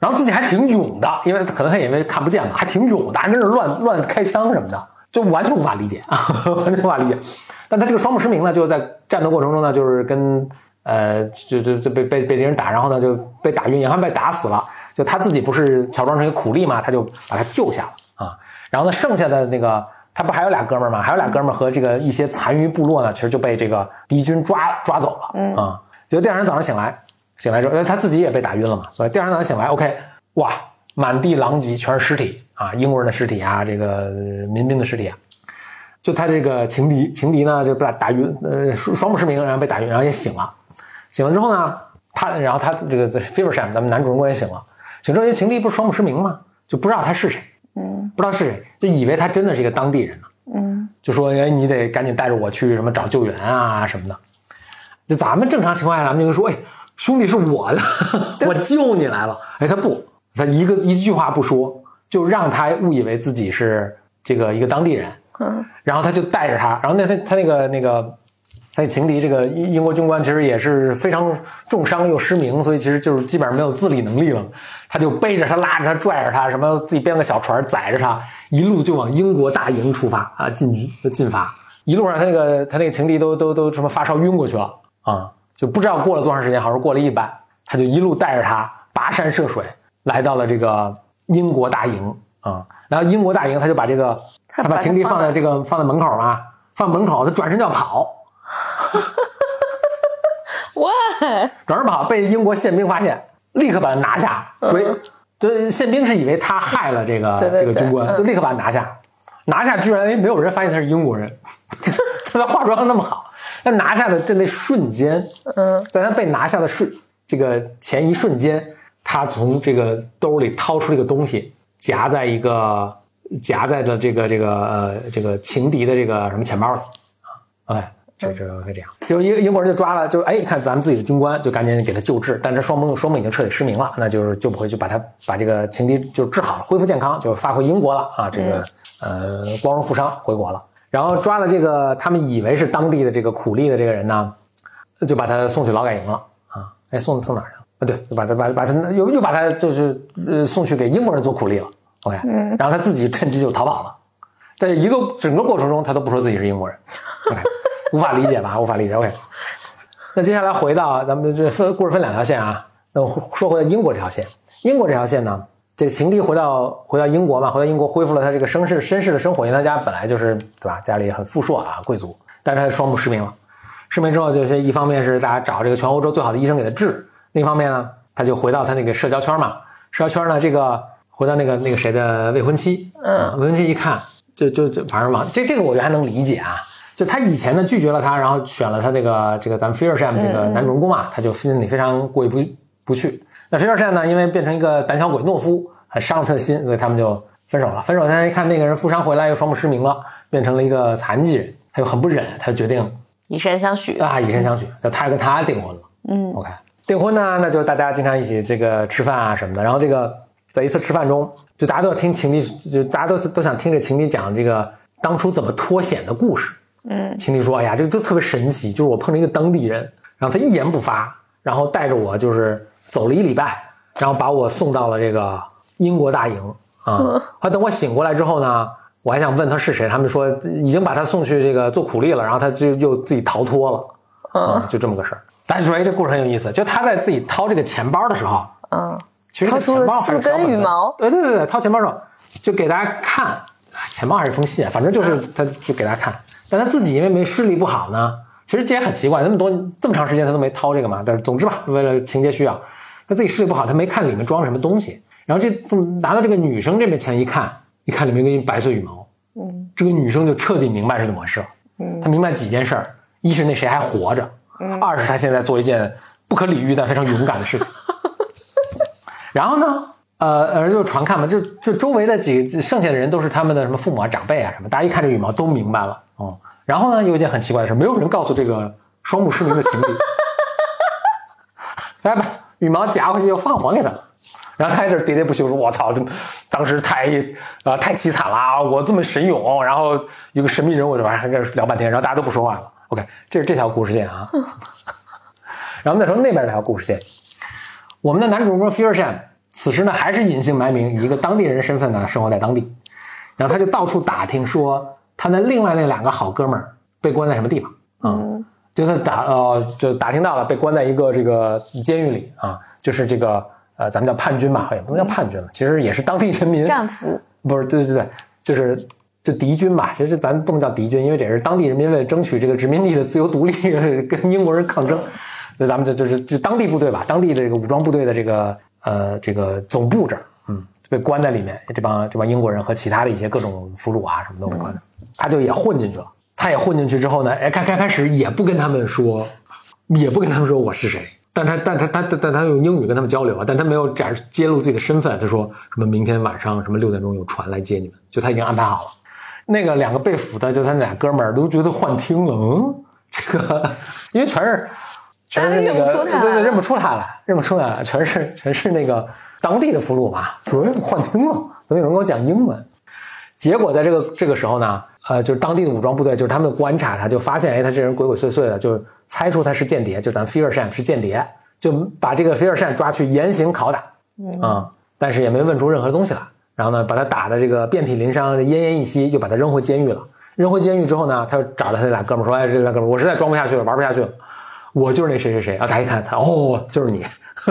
然后自己还挺勇的，因为可能他也因为看不见嘛，还挺勇的，还跟着乱乱开枪什么的，就完全无法理解，*laughs* 完全无法理解。但他这个双目失明呢，就在战斗过程中呢，就是跟呃，就就就被被被敌人打，然后呢就被打晕，也还被打死了。就他自己不是乔装成一个苦力嘛，他就把他救下了啊。然后呢，剩下的那个他不还有俩哥们儿吗？还有俩哥们儿和这个一些残余部落呢，其实就被这个敌军抓抓走了嗯啊。结果第二天早上醒来，醒来之后，呃他自己也被打晕了嘛，所以第二天早上醒来，OK，哇，满地狼藉，全是尸体啊，英国人的尸体啊，这个呃民兵的尸体啊。就他这个情敌，情敌呢就被打打晕，呃，双双目失明，然后被打晕，然后也醒了。醒了之后呢，他然后他这个 Feversham 咱们男主人公也醒了。醒之后，这情敌不是双目失明吗？就不知道他是谁，嗯不知道是谁，就以为他真的是一个当地人呢。嗯就说哎，你得赶紧带着我去什么找救援啊什么的。就咱们正常情况下，咱们就会说，哎，兄弟是我的，我救你来了。哎，他不，他一个一句话不说，就让他误以为自己是这个一个当地人，嗯然后他就带着他，然后那他他那个那个他情敌这个英英国军官其实也是非常重伤又失明，所以其实就是基本上没有自理能力了。他就背着他拉着他拽着他，什么自己编个小船载着他，一路就往英国大营出发啊，进军进发。一路上他那个他那个情敌都都都什么发烧晕过去了啊，就不知道过了多长时间，好像过了一晚，他就一路带着他跋山涉水来到了这个英国大营啊。然后英国大营他就把这个他把情敌放放在这个放在门口嘛，放门口，他转身就要跑，哇，转身跑被英国宪兵发现，立刻把他拿下。所以，对宪兵是以为他害了这个这个军官，就立刻把他拿下。拿下居然哎没有人发现他是英国人，*laughs* 他化妆那么好，他拿下的这那瞬间，嗯。在他被拿下的瞬这个前一瞬间，他从这个兜里掏出了一个东西，夹在一个夹在了这个这个呃这个情敌的这个什么钱包里。啊。OK，这这会这样，就英英国人就抓了，就哎看咱们自己的军官，就赶紧给他救治，但这双目双目已经彻底失明了，那就是救不回去，把他把这个情敌就治好了，恢复健康，就发回英国了啊，这个、呃光荣负伤回国了。然后抓了这个他们以为是当地的这个苦力的这个人呢，就把他送去劳改营了啊！哎，送送哪儿去了？啊，对，就把他把把他又又把他就是呃送去给英国人做苦力了。OK，嗯然后他自己趁机就逃跑了，在一个整个过程中，他都不说自己是英国人。*laughs* OK，无法理解吧？无法理解。OK，那接下来回到咱们这分故事分两条线啊。那说回到英国这条线，英国这条线呢，这个情敌回到回到英国嘛，回到英国恢复了他这个绅士绅士的生活，因为他家本来就是对吧，家里很富硕啊，贵族，但是他双目失明了。失明之后，就是一方面是大家找这个全欧洲最好的医生给他治，另一方面呢，他就回到他那个社交圈嘛。社交圈呢，这个回到那个那个谁的未婚妻，嗯未婚妻一看，就就就反正嘛这这个我觉得还能理解啊。就他以前呢拒绝了他，然后选了他这个这个咱们 Fearsham 这个男主人公嘛，他就心里非常过意不不去。那 Fearsham 呢，因为变成一个胆小鬼懦夫，很伤了他的心，所以他们就分手了。分手，他一看那个人负伤回来，又双目失明了，变成了一个残疾人，他又很不忍，他就决定以身相许啊，以身相许，就他跟他订婚了。嗯，OK，订婚呢，那就大家经常一起这个吃饭啊什么的。然后这个在一次吃饭中，就大家都要听情敌，就大家都都想听着情敌讲这个当初怎么脱险的故事。嗯情敌说：“哎呀，这个就特别神奇，就是我碰着一个当地人，然后他一言不发，然后带着我就是走了一礼拜，然后把我送到了这个英国大营啊。后来等我醒过来之后呢，我还想问他是谁，他们说已经把他送去这个做苦力了，然后他就又自己逃脱了，啊，就这么个事儿。大家说，哎，这故事很有意思，就他在自己掏这个钱包的时候，嗯其实这个掏出了钱包还是四根小本本羽毛对对对对，掏钱包的时候就给大家看，啊钱包还是封信，反正就是他就给大家看。但他自己因为没视力不好呢，其实这也很奇怪，那么多这么长时间他都没掏这个嘛。但是总之吧，为了情节需要，他自己视力不好，他没看里面装什么东西。然后这拿到这个女生这边钱一看，一看里面跟一根白色羽毛，嗯这个女生就彻底明白是怎么回事了。嗯她明白几件事儿：一是那谁还活着，二是她现在做一件不可理喻但非常勇敢的事情。*laughs* 然后呢，呃，呃，就传看嘛，就就周围的几剩下的人都是他们的什么父母啊、长辈啊什么，大家一看这羽毛都明白了哦。然后呢，有一件很奇怪的事，没有人告诉这个双目失明的情侣，大家把羽毛夹回去又放还给他，然后他在这喋喋不休说：“我操，这当时太啊、太凄惨了啊，我这么神勇，然后有个神秘人物，这玩意儿还跟这聊半天，然后大家都不说话了。OK，这是这条故事线啊。*laughs* 然后再说那边那条故事线，我们的男主人公 Fearsham 此时呢还是隐姓埋名，以一个当地人身份呢生活在当地，然后他就到处打听说他那另外那两个好哥们儿被关在什么地方啊、嗯就他打呃就打听到了被关在一个这个监狱里啊，就是这个呃咱们叫叛军吧，也不能叫叛军了，其实也是当地人民战俘不是，对对对，就是就敌军吧。其实咱不能叫敌军，因为这是当地人民为了争取这个殖民地的自由独立，*laughs* 跟英国人抗争。所以咱们就就是就当地部队吧，当地的这个武装部队的这个呃这个总部这儿，嗯，被关在里面。这帮这帮英国人和其他的一些各种俘虏啊什么都被关的，他就也混进去了。他也混进去之后呢，哎，开开开始也不跟他们说，也不跟他们说我是谁。但他但他他但但他用英语跟他们交流啊，但他没有展示揭露自己的身份。他说什么明天晚上什么六点钟有船来接你们，就他已经安排好了。那个两个被俘的，就他那俩哥们儿都觉得幻听了，嗯，这个因为全是全是那个认不出来对对认不出他来，认不出来了，全是全是那个当地的俘虏嘛，主任幻听了，怎么有人跟我讲英文？结果在这个这个时候呢，呃，就是当地的武装部队，就是他们观察他，就发现，哎，他这人鬼鬼祟祟的，就猜出他是间谍，就咱菲尔善是间谍，就把这个菲尔善抓去严刑拷打，啊、但是也没问出任何东西来。然后呢，把他打的这个遍体鳞伤、奄奄一息，就把他扔回监狱了。扔回监狱之后呢，他又找到他那俩哥们儿说：“哎，这俩哥们儿，我实在装不下去了，玩不下去了，我就是那谁谁谁。”啊，大家一看他，哦，就是你，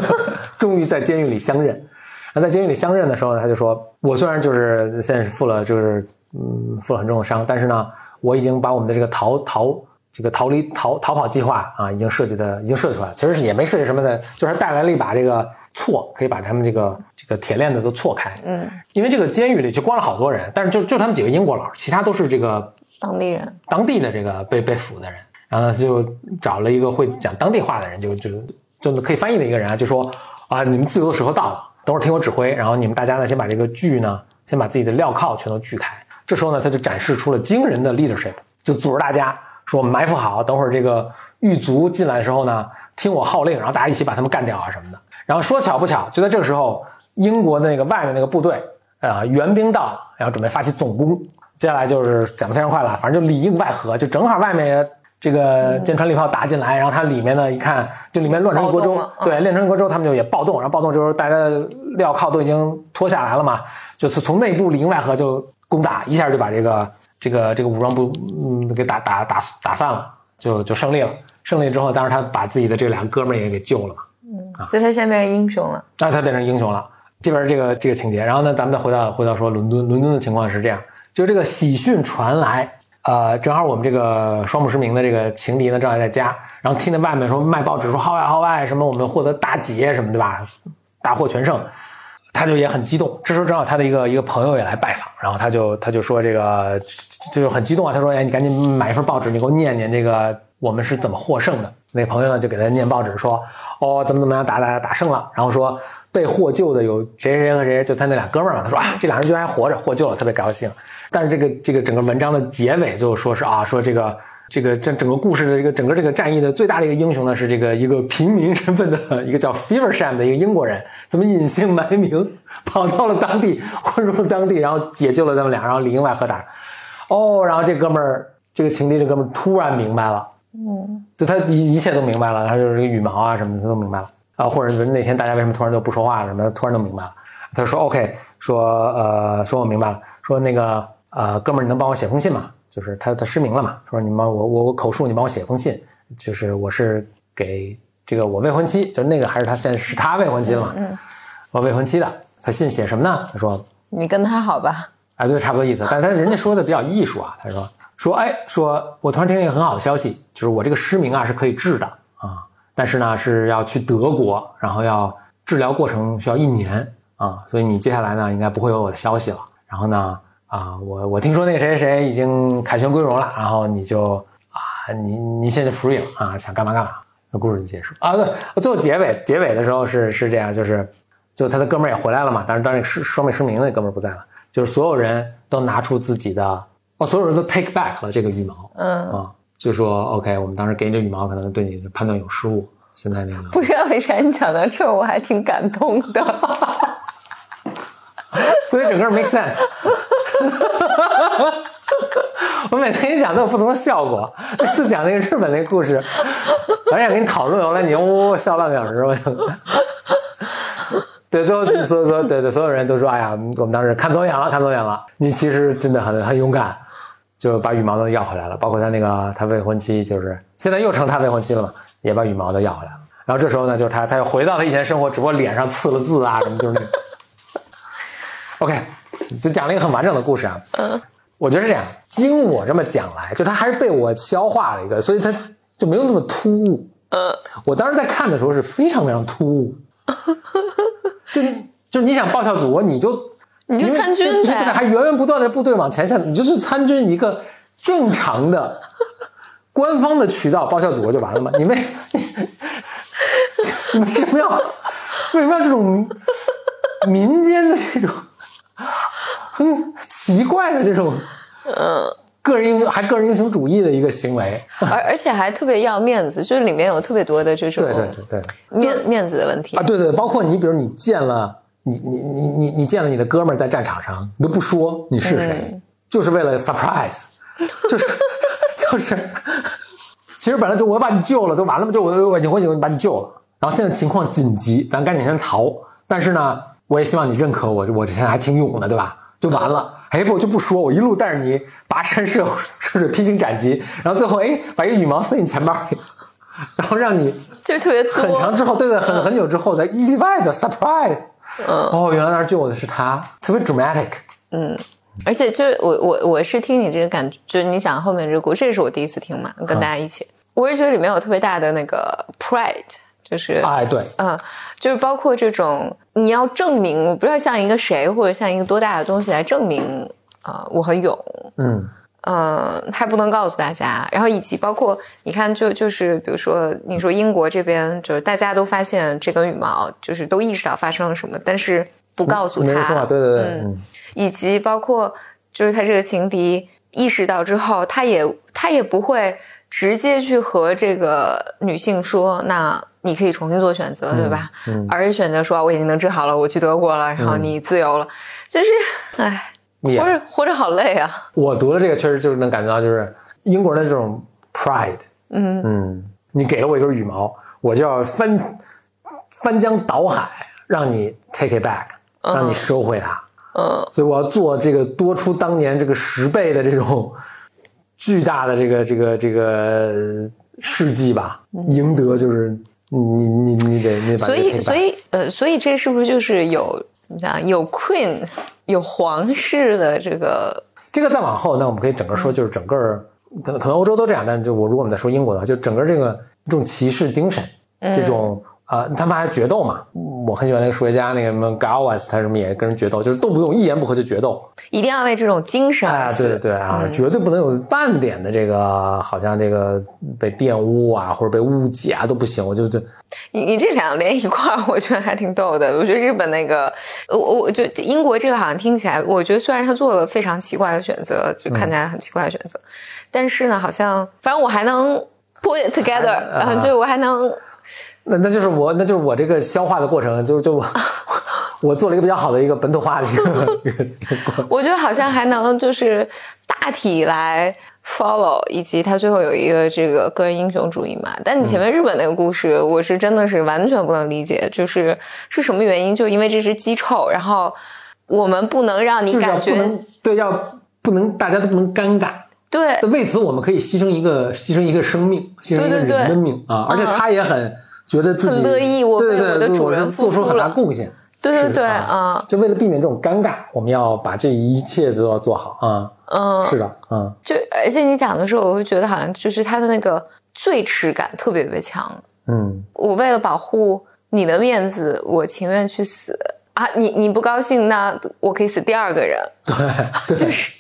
*laughs* 终于在监狱里相认。那在监狱里相认的时候呢，他就说：“我虽然就是现在是负了就是嗯负了很重的伤，但是呢，我已经把我们的这个逃逃这个逃离逃逃跑计划啊，已经设计的已经设计出来。其实也没设计什么的，就是带来了一把这个锉，可以把他们这个这个铁链子都错开。嗯，因为这个监狱里就关了好多人，但是就就他们几个英国佬，其他都是这个当地人当地的这个被被俘的人，然后呢，他就找了一个会讲当地话的人，就就就可以翻译的一个人啊，就说啊，你们自由的时候到了，等会儿听我指挥，然后你们大家呢，先把这个锯呢，先把自己的镣铐全都锯开。这时候呢，他就展示出了惊人的 leadership，就组织大家说埋伏好，等会儿这个狱卒进来的时候呢，听我号令，然后大家一起把他们干掉啊什么的。然后说巧不巧，就在这个时候，英国那个外面那个部队啊、援兵到了，然后准备发起总攻。接下来就是讲的非常快了，反正就里应外合，就正好外面这个舰船礼炮打进来，然后它里面呢一看，就里面乱成一锅粥对，乱成一锅粥，他们就也暴动，然后暴动之后大家镣铐都已经脱下来了嘛，就是从内部里应外合就攻打，一下就把这个这个这个武装部嗯给打打打打散了，就就胜利了。胜利之后，当然他把自己的这两个哥们儿也给救了嘛。所以他现在变成英雄了。那他变成英雄了。这边这个这个情节，然后呢，咱们再回到回到说伦敦，伦敦的情况是这样，就这个喜讯传来，呃，正好我们这个双目失明的这个情敌呢，正好在家，然后听到外面说卖报纸说号外号外，什么我们获得大捷什么，对吧？大获全胜，他就也很激动。这时候正好他的一个一个朋友也来拜访，然后他就他就说这个就很激动啊，他说哎，你赶紧买一份报纸，你给我念念这个我们是怎么获胜的。那朋友呢就给他念报纸说，哦，怎么怎么样，打打打胜了，然后说被获救的有谁谁谁和谁，就他那俩哥们儿嘛，他说啊，这俩人居然还活着，获救了，特别高兴。但是这个这个整个文章的结尾就说是啊，说这个这个这整个故事的这个整个这个战役的最大的一个英雄呢，是这个一个平民身份的 *laughs* 一个叫 Feversham 的一个英国人，怎么隐姓埋名跑到了当地，混入了当地，然后解救了他们俩，然后里应外合打。哦，然后这哥们儿，这个情敌这哥们儿突然明白了，嗯，就他一一切都明白了，他就是这个羽毛啊什么的，他都明白了啊，或者那天大家为什么突然都不说话什么的，突然都明白了。他说 OK，说呃，说我明白了，说那个呃，哥们儿，你能帮我写封信吗？就是他他失明了嘛，说你帮我我我口述，你帮我写封信，就是我是给这个我未婚妻，就是那个还是他现在是他未婚妻了嘛，嗯，我未婚妻的，他信写什么呢？他说你跟他好吧。哎，对，差不多意思。但是他人家说的比较艺术啊，他说说，哎，说我突然听见一个很好的消息，就是我这个失明啊是可以治的啊，但是呢是要去德国，然后要治疗过程需要一年啊，所以你接下来呢应该不会有我的消息了。然后呢啊，我我听说那个谁谁已经凯旋归荣了，然后你就啊，你你现在 free 了啊，想干嘛干嘛。那故事就结束啊。对，最后结尾结尾的时候是是这样，就是就他的哥们儿也回来了嘛，但是当时失双目失明那哥们儿不在了。就是所有人都拿出自己的哦，所有人都 take back 了这个羽毛，嗯啊，就说 OK，我们当时给你这羽毛，可能对你的判断有失误。现在那个不知道为啥你讲到这，我还挺感动的，*laughs* 所以整个 make sense。*laughs* 我每次给你讲都有不同的效果。那次讲那个日本那个故事，我想跟你讨论，完了你呜呜笑半个小时，我就。对，最后所所对对，所有人都说：“哎呀，我们当时看走眼了，看走眼了。你其实真的很很勇敢，就把羽毛都要回来了。包括他那个他未婚妻，就是现在又成他未婚妻了嘛，也把羽毛都要回来了。然后这时候呢，就是他他又回到他以前生活，只不过脸上刺了字啊什么，就是那个。OK，就讲了一个很完整的故事啊。嗯，我觉得是这样。经我这么讲来，就他还是被我消化了一个，所以他就没有那么突兀。嗯，我当时在看的时候是非常非常突兀。*laughs* 就就你想报效祖国，你就你就参军呗，还源源不断的部队往前线，你就是参军一个正常的 *laughs* 官方的渠道报效祖国就完了吗？你为 *laughs* 你为什么要为什么要这种民间的这种很奇怪的这种嗯个人英雄还个人英雄主义的一个行为，而而且还特别要面子，就是里面有特别多的这种对对对对。面面子的问题。啊，对对，包括你比如你见了你你你你你见了你的哥们儿在战场上，你都不说你是谁，就是为了 surprise，就是 *laughs* 就是，其实本来就我把你救了就完了嘛，就我我我我已经把你救了，然后现在情况紧急，咱赶紧先逃，但是呢，我也希望你认可我，我这现在还挺勇的，对吧？就完了，哎不就不说，我一路带着你跋山涉涉水披荆斩棘，然后最后哎把一羽毛塞你钱包里，然后让你 *laughs* 就是特别很长之后，对对，很很久之后的意外的 surprise，嗯，哦，原来那救我的是他，特别 dramatic，嗯，而且就是我我我是听你这个感觉，就是你讲后面这个故事，这是我第一次听嘛，跟大家一起，我是觉得里面有特别大的那个 pride。就是哎，对，嗯，就是包括这种你要证明，我不知道像一个谁或者像一个多大的东西来证明，呃，我很勇，嗯，呃，还不能告诉大家，然后以及包括你看，就就是比如说你说英国这边，就是大家都发现这根羽毛，就是都意识到发生了什么，但是不告诉他，没错，对对对，嗯，以及包括就是他这个情敌意识到之后，他也他也不会直接去和这个女性说那。你可以重新做选择，对吧？嗯，而是选择说我已经能治好了，我去德国了，然后你自由了，就是，哎，活着活着好累啊！我读的这个，确实就是能感觉到，就是英国的这种 pride，嗯嗯，你给了我一根羽毛，我就要翻翻江倒海，让你 take it back，让你收回它，嗯，所以我要做这个多出当年这个十倍的这种巨大的这个这个这个事迹吧，赢得就是。你你你得你把所以所以呃，所以这是不是就是有怎么讲？有 queen，有皇室的这个这个再往后，那我们可以整个说，就是整个可能可能欧洲都这样，但是就我如果我们在说英国的话，就整个这个这种骑士精神，这种啊、他们还决斗嘛。我很喜欢那个数学家，那个什么 Gauss，他什么也跟人决斗，就是动不动一言不合就决斗。一定要为这种精神啊，死。对对对啊，绝对不能有半点的这个，好像这个被玷污啊，或者被误解啊都不行。我就就你你这两个连一块儿，我觉得还挺逗的。我觉得日本那个，我我我觉得英国这个好像听起来，我觉得虽然他做了非常奇怪的选择，就看起来很奇怪的选择，但是呢，好像反正我还能 put it together，啊然后就我还能那那就是我那就是我这个消化的过程，就就我 *laughs* 我做了一个比较好的一个本土化的一个。*laughs* 我觉得好像还能就是大体来 follow，以及他最后有一个这个个人英雄主义嘛。但你前面日本那个故事，我是真的是完全不能理解，就是是什么原因？就因为这只鸡臭，然后我们不能让你感觉不能对，要不能大家都不能尴尬。对为此，我们可以牺牲一个牺牲一个生命，牺牲一个人的命啊！而且他也很觉得自己很乐意我对对对，为我的主人是做出很大贡献。对对对，啊嗯就为了避免这种尴尬，我们要把这一切都要做好啊！嗯，是的，嗯，就而且你讲的时候，我会觉得好像就是他的那个罪耻感特别特别强。嗯，我为了保护你的面子，我情愿去死啊！你你不高兴，那我可以死第二个人，对对，*laughs* 就是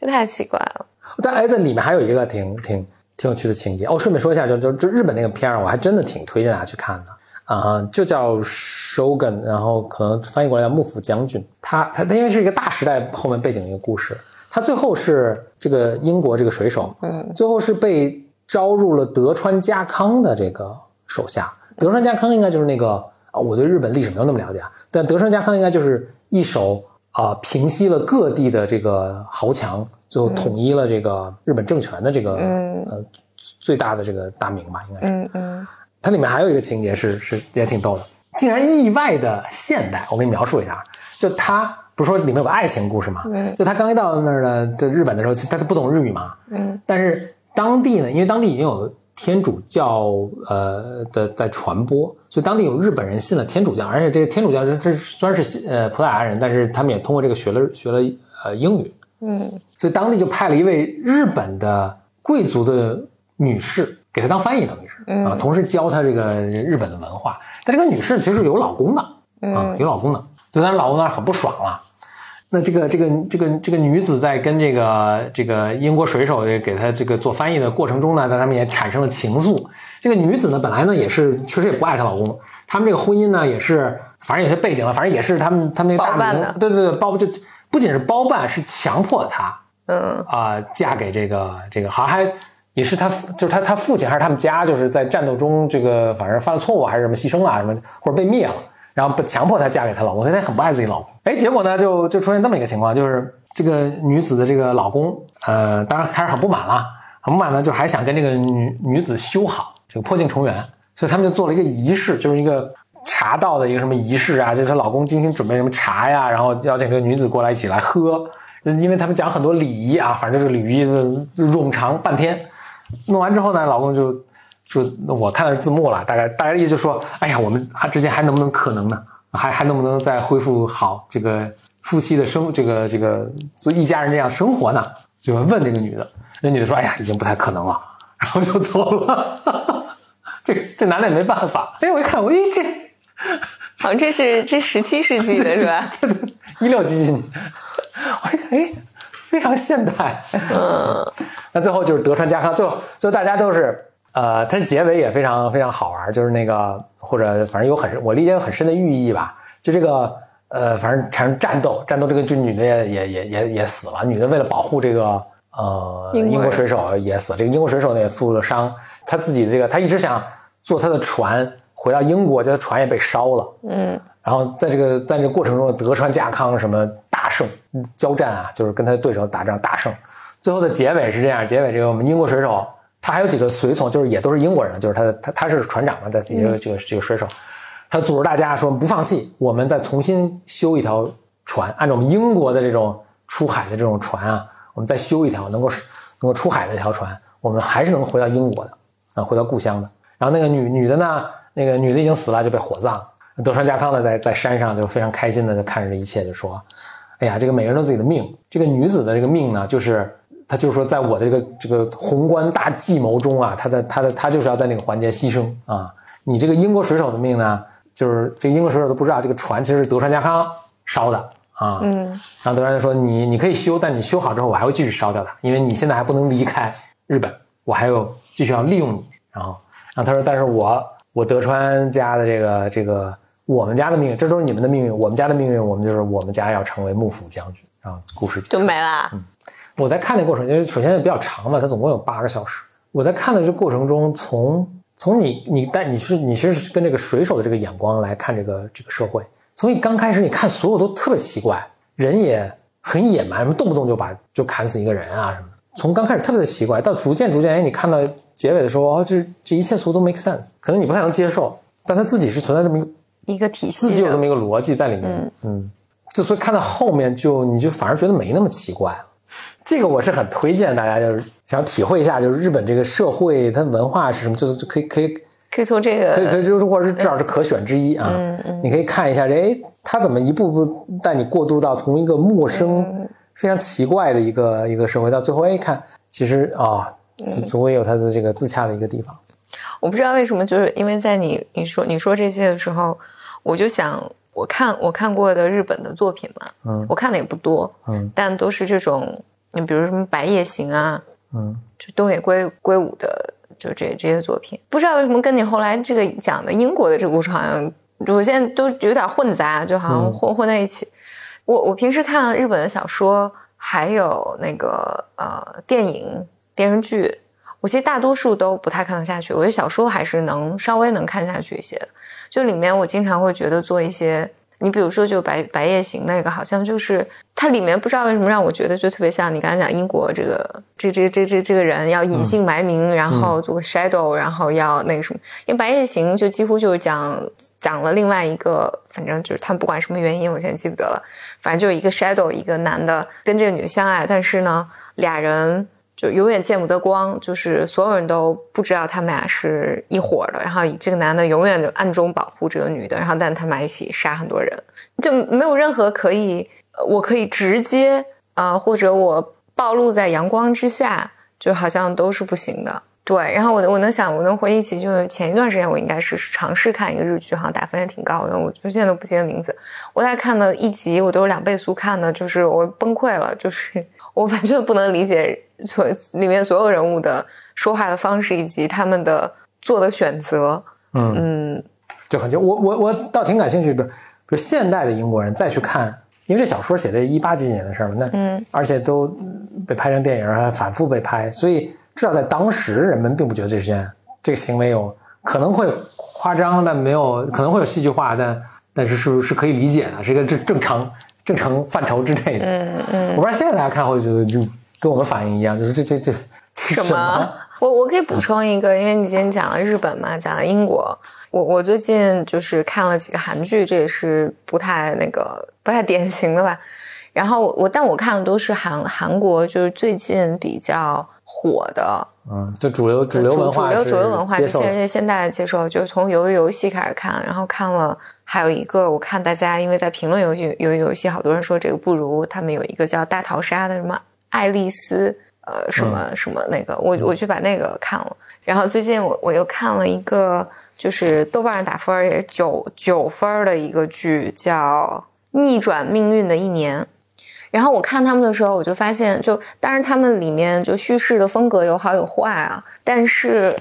这 *laughs* 太奇怪了。但哎，这里面还有一个挺挺挺有趣的情节哦。顺便说一下，就就就日本那个片儿，我还真的挺推荐大家去看的啊、就叫 Shogun，然后可能翻译过来叫幕府将军。他他他因为是一个大时代后面背景的一个故事，他最后是这个英国这个水手，嗯，最后是被招入了德川家康的这个手下。德川家康应该就是那个啊，我对日本历史没有那么了解啊，但德川家康应该就是一手啊、平息了各地的这个豪强，最后统一了这个日本政权的这个、嗯呃最大的这个大名吧，应该是。嗯嗯它里面还有一个情节是是也挺逗的，竟然意外的现代。我给你描述一下，就他不是说里面有个爱情故事嘛？嗯就他刚一到那儿呢，就日本的时候，他都不懂日语嘛，嗯但是当地呢，因为当地已经有天主教呃的在传播，所以当地有日本人信了天主教，而且这个天主教这这虽然是呃葡萄牙人，但是他们也通过这个学了学了呃英语，嗯所以当地就派了一位日本的贵族的女士给他当翻译，等于是嗯啊，同时教他这个日本的文化。但这个女士其实有老公的啊，嗯有老公的，就她老公那儿很不爽了。那这个这个这个这个女子在跟这个这个英国水手给她这个做翻译的过程中呢，在他们也产生了情愫。这个女子呢，本来呢也是确实也不爱她老公，他们这个婚姻呢也是，反正有些背景了，反正也是他们他们那个大名对对对，包就不仅是包办，是强迫她嗯啊、嫁给这个这个，好像还也是他就是他他父亲还是他们家，就是在战斗中这个反正犯了错误还是什么牺牲了什么，或者被灭了，然后不强迫她嫁给她老公，她很不爱自己老公。哎，结果呢就就出现这么一个情况，就是这个女子的这个老公，呃，当然开始很不满了，很不满呢，就还想跟这个女女子修好，这个破镜重圆，所以他们就做了一个仪式，就是一个。茶道的一个什么仪式啊，就是她老公精心准备什么茶呀，然后邀请这个女子过来一起来喝，因为他们讲很多礼仪啊，反正这个礼仪冗长半天。弄完之后呢，老公就说：“我看的是字幕了，大概大概意思就说，哎呀，我们还之间还能不能可能呢？还还能不能再恢复好这个夫妻的生这个这个做一家人这样生活呢？”就问这个女的，那女的说：“哎呀，已经不太可能了。”然后就走了。*laughs* 这这男的也没办法。哎，我一看，我一这 *laughs* 好像这是这十七世纪的是吧？一六几几年，*laughs* 我一看，哎，非常现代。嗯 *laughs* 那最后就是德川家康，最后最后大家都是呃，它结尾也非常非常好玩，就是那个或者反正有很我理解有很深的寓意吧，就这个呃，反正产生战斗，战斗这个就女的也也也也也死了，女的为了保护这个呃英国人英国水手也死，这个英国水手呢也负了伤，他自己这个他一直想坐他的船回到英国，结果船也被烧了。嗯然后在这个在这个过程中，德川家康什么大胜交战啊，就是跟他的对手打仗大胜。最后的结尾是这样，结尾这个我们英国水手，他还有几个随从，就是也都是英国人，就是他他他是船长嘛，在自己这个这个这个水手，他组织大家说不放弃，我们再重新修一条船，按照我们英国的这种出海的这种船啊，我们再修一条能够能够出海的一条船，我们还是能回到英国的啊，回到故乡的。然后那个女女的呢，那个女的已经死了，就被火葬了。德川家康呢，在在山上就非常开心的就看着这一切，就说：“哎呀，这个每个人都有自己的命。这个女子的这个命呢，就是她就是说，在我的这个这个宏观大计谋中啊，她的她的她就是要在那个环节牺牲啊。你这个英国水手的命呢，就是这个英国水手都不知道这个船其实是德川家康烧的啊。嗯然后德川就说你你可以修，但你修好之后我还会继续烧掉它，因为你现在还不能离开日本，我还有继续要利用你。然后然后他说，但是我我德川家的这个这个我们家的命运，这都是你们的命运，我们家的命运，我们就是我们家要成为幕府将军。然后故事就没了。嗯。我在看的过程，因为首先也比较长嘛，它总共有八个小时。我在看的这过程中，从从你你带你是你其实是跟这个水手的这个眼光来看这个这个社会。从一刚开始，你看所有都特别奇怪，人也很野蛮，什么动不动就把就砍死一个人啊什么的。从刚开始特别的奇怪，到逐渐逐渐，哎，你看到结尾的时候，哦，这这一切似乎都 make sense，可能你不太能接受，但他自己是存在这么一个一个体系自，己有这么一个逻辑在里面，嗯，就所以看到后面就你就反而觉得没那么奇怪了。这个我是很推荐大家，就是想体会一下，就是日本这个社会它文化是什么，就是就可以可以可以从这个可以可以就是或者是至少是可选之一啊。嗯嗯你可以看一下，这哎，他怎么一步步带你过渡到从一个陌生、非常奇怪的一个一个社会，到最后哎看，其实啊，总会有它的这个自洽的一个地方。我不知道为什么，就是因为在你你说你说这些的时候，我就想，我看我看过的日本的作品嘛，嗯我看的也不多，嗯但都是这种，你比如什么《白夜行》啊，嗯就东野圭圭吾的，就这这些作品。不知道为什么跟你后来这个讲的英国的这个故事好像，我现在都有点混杂，就好像混混在一起。我我平时看日本的小说，还有那个呃电影、电视剧，我其实大多数都不太看得下去。我觉得小说还是能稍微能看下去一些的。就里面我经常会觉得做一些，你比如说就白白夜行那个，好像就是它里面不知道为什么让我觉得就特别像你刚才讲英国这个这这这这这个人要隐姓埋名，然后做个 shadow，然后要那个什么。因为白夜行就几乎就是讲讲了另外一个，反正就是他们不管什么原因，我现在记不得了，反正就是一个 shadow，一个男的跟这个女的相爱，但是呢，俩人就永远见不得光，就是所有人都不知道他们俩是一伙的，然后这个男的永远就暗中保护这个女的，然后但他们俩一起杀很多人，就没有任何可以，我可以直接啊、或者我暴露在阳光之下，就好像都是不行的。对，然后我我能想，我能回忆起，就是前一段时间我应该是尝试看一个日剧，好像打分也挺高的，我就现在都不记得名字。我在看了一集，我都是两倍速看的，就是我崩溃了，就是我完全不能理解所里面所有人物的说话的方式以及他们的做的选择。嗯。嗯就很就我我我倒挺感兴趣，比如比如现代的英国人再去看，因为这小说写的一八几几年的事儿嘛，那嗯而且都被拍成电影，还反复被拍，所以至少在当时人们并不觉得这是件这个行为有可能会夸张，但没有可能会有戏剧化，但但是是是可以理解的，是一个正正常正常范畴之内的。嗯嗯，我不知道现在大家看会觉得就跟我们反应一样，就是这这这这什么？我我可以补充一个，因为你今天讲了日本嘛，讲了英国，我我最近就是看了几个韩剧，这也是不太那个不太典型的吧。然后我我但我看的都是韩韩国，就是最近比较火的嗯，就主流主流文化主流主流文化，就现在现代接受，就是从鱿鱼游戏开始看，然后看了还有一个，我看大家因为在评论游戏鱿鱼游戏，好多人说这个不如他们有一个叫大逃杀的什么爱丽丝，呃，什么、什么那个，我我去把那个看了，然后最近我我又看了一个，就是豆瓣上打分也是九九分的一个剧，叫《逆转命运的一年》。然后我看他们的时候，我就发现，就当然他们里面就叙事的风格有好有坏啊，但是，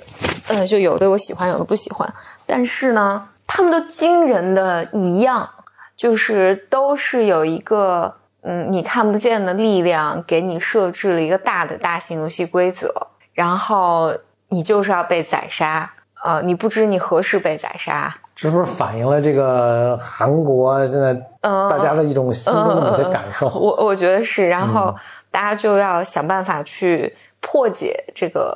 呃，就有的我喜欢，有的不喜欢。但是呢，他们都惊人的一样，就是都是有一个嗯你看不见的力量给你设置了一个大的大型游戏规则，然后你就是要被宰杀，呃，你不知你何时被宰杀，这是不是反映了这个韩国现在嗯，大家的一种心中的某些感受？我我觉得是，然后大家就要想办法去破解这个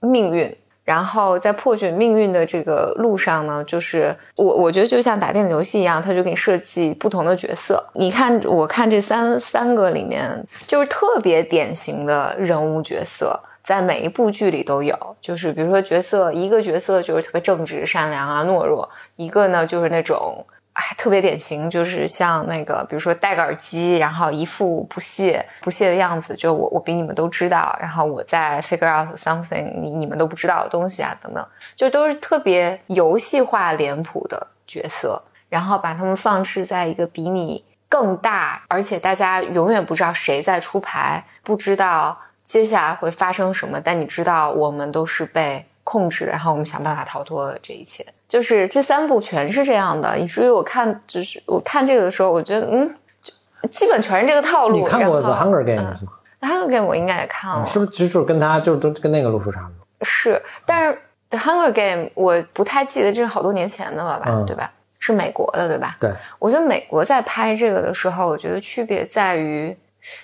命运。然后在破解命运的这个路上呢，就是我我觉得就像打电子游戏一样，它就给你设计不同的角色。你看，我看这三三个里面，就是特别典型的人物角色，在每一部剧里都有。就是比如说角色，一个角色就是特别正直、善良啊、懦弱；一个呢就是那种哎，特别典型，就是像那个，比如说戴个耳机，然后一副不屑不屑的样子，就我我比你们都知道，然后我在 figure out something 你你们都不知道的东西啊，等等，就都是特别游戏化脸谱的角色，然后把他们放置在一个比你更大，而且大家永远不知道谁在出牌，不知道接下来会发生什么，但你知道我们都是被控制，然后我们想办法逃脱这一切。就是这三部全是这样的，以至于我看，就是我看这个的时候，我觉得，嗯，就基本全是这个套路。你看过《The Hunger Games》吗？《The Hunger Games》我应该也看了，是不是？其实就是跟他，就是都跟那个路数差不多。是，但是《The Hunger Games》我不太记得，这是好多年前的了吧？对吧？是美国的，对吧？对。我觉得美国在拍这个的时候，我觉得区别在于，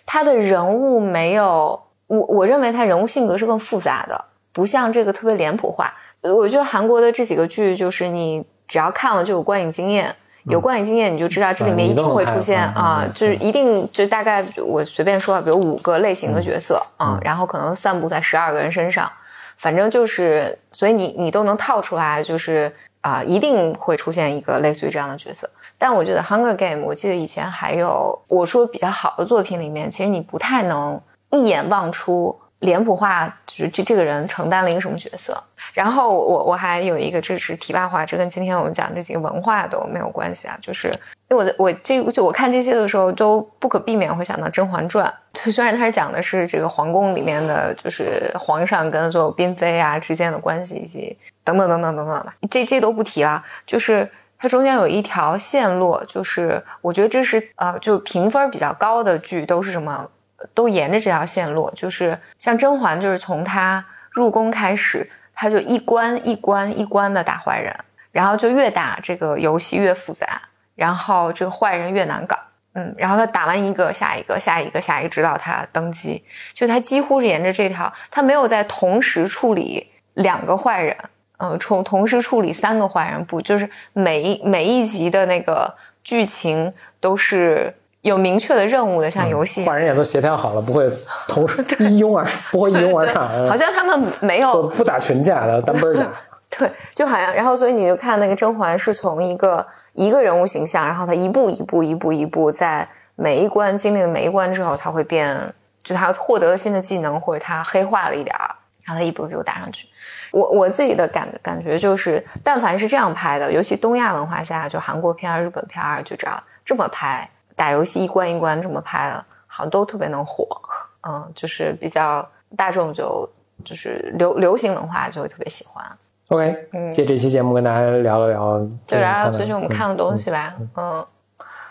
他的人物没有我，我认为他人物性格是更复杂的，不像这个特别脸谱化。我觉得韩国的这几个剧，就是你只要看了就有观影经验，有观影经验你就知道这里面一定会出现啊，就是一定就大概我随便说，比如五个类型的角色啊，然后可能散布在十二个人身上，反正就是，所以你你都能套出来，就是啊，一定会出现一个类似于这样的角色。但我觉得《Hunger Game》，我记得以前还有我说比较好的作品里面，其实你不太能一眼望出。脸谱化就是这这个人承担了一个什么角色，然后我我还有一个这是题外话，这跟今天我们讲这几个文化都没有关系啊，就是因为我在我这就我看这些的时候都不可避免会想到《甄嬛传》，*laughs* 虽然它是讲的是这个皇宫里面的就是皇上跟所有嫔妃啊之间的关系以及等等等等等等吧，这这都不提啊，就是它中间有一条线路，就是我觉得这是呃就评分比较高的剧都是什么。都沿着这条线路，就是像甄嬛，就是从她入宫开始，她就一关一关一关的打坏人，然后就越打这个游戏越复杂，然后这个坏人越难搞，嗯，然后他打完一个下一个下一个下一个，直到他登基，就他几乎是沿着这条，他没有在同时处理两个坏人，嗯，从同时处理三个坏人，不，就是每一每一集的那个剧情都是。有明确的任务的，像游戏，坏人也都协调好了，不会同时 *laughs* 一拥而不会一拥而上。好像他们没有不打群架的单奔打。*laughs* 对，就好像，然后所以你就看那个甄嬛是从一个一个人物形象，然后他一步一步一步一步，在每一关经历了每一关之后，他会变，就他获得了新的技能，或者他黑化了一点儿，然后他一步一步打上去。我我自己的感感觉就是，但凡是这样拍的，尤其东亚文化下，就韩国片、日本片，就这样这么拍。打游戏一关一关这么拍的，好像都特别能火，嗯，就是比较大众就就是流流行文化就会特别喜欢。OK，借这期节目跟大家聊了聊，就聊聊最近我们看的东西吧。嗯，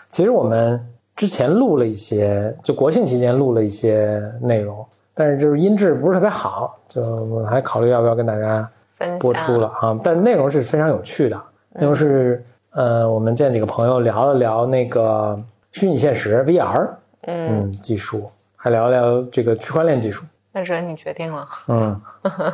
其实我们之前录了一些，就国庆期间录了一些内容，但是就是音质不是特别好，就我还考虑要不要跟大家播出了啊。但是内容是非常有趣的，内容是呃，我们见几个朋友聊了聊那个。虚拟现实 VR，嗯，技术，还聊聊这个区块链技术。那是你决定了。嗯，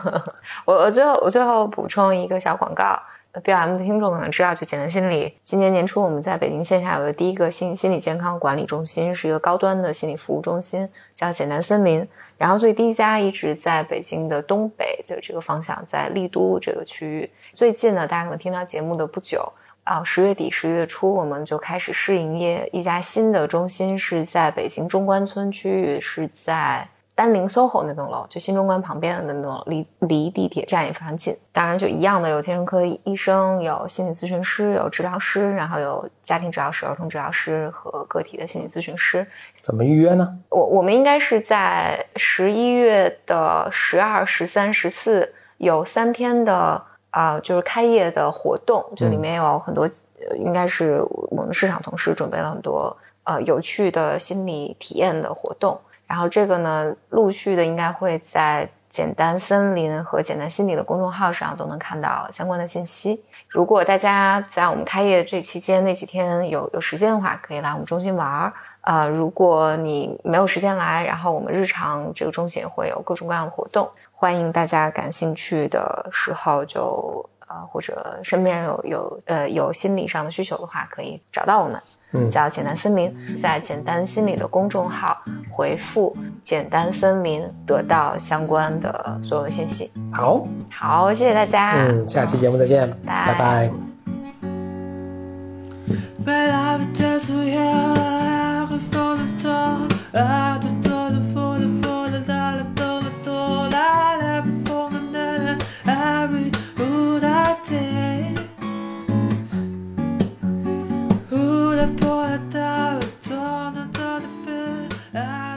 *laughs* 我我最后我最后补充一个小广告，B M 的听众可能知道，就简单心理，今年年初我们在北京线下有的第一个心心理健康管理中心，是一个高端的心理服务中心，叫简单森林。然后，所以第一家一直在北京的东北的这个方向，在丽都这个区域。最近呢，大家可能听到节目的不久。啊，十月底、十月初，我们就开始试营业一家新的中心，是在北京中关村区域，是在丹林 SOHO 那栋楼，就新中关旁边的那栋楼，离离地铁站也非常近。当然，就一样的，有精神科医生，有心理咨询师，有治疗师，然后有家庭治疗师、儿童治疗师和个体的心理咨询师。怎么预约呢？我我们应该是在十一月的十二、十三、十四有三天的。啊，就是开业的活动，就里面有很多，应该是我们市场同事准备了很多呃有趣的心理体验的活动。然后这个呢，陆续的应该会在简单森林和简单心理的公众号上都能看到相关的信息。如果大家在我们开业这期间那几天有有时间的话，可以来我们中心玩儿。啊，如果你没有时间来，然后我们日常这个中心也会有各种各样的活动。欢迎大家感兴趣的时候就呃或者身边人有有呃有心理上的需求的话，可以找到我们，嗯，叫简单森林，在简单心理的公众号回复简单森林，得到相关的所有的信息。好，好，谢谢大家，嗯，下期节目再见，拜。拜。Ooh, the poor the tower, the do the fear.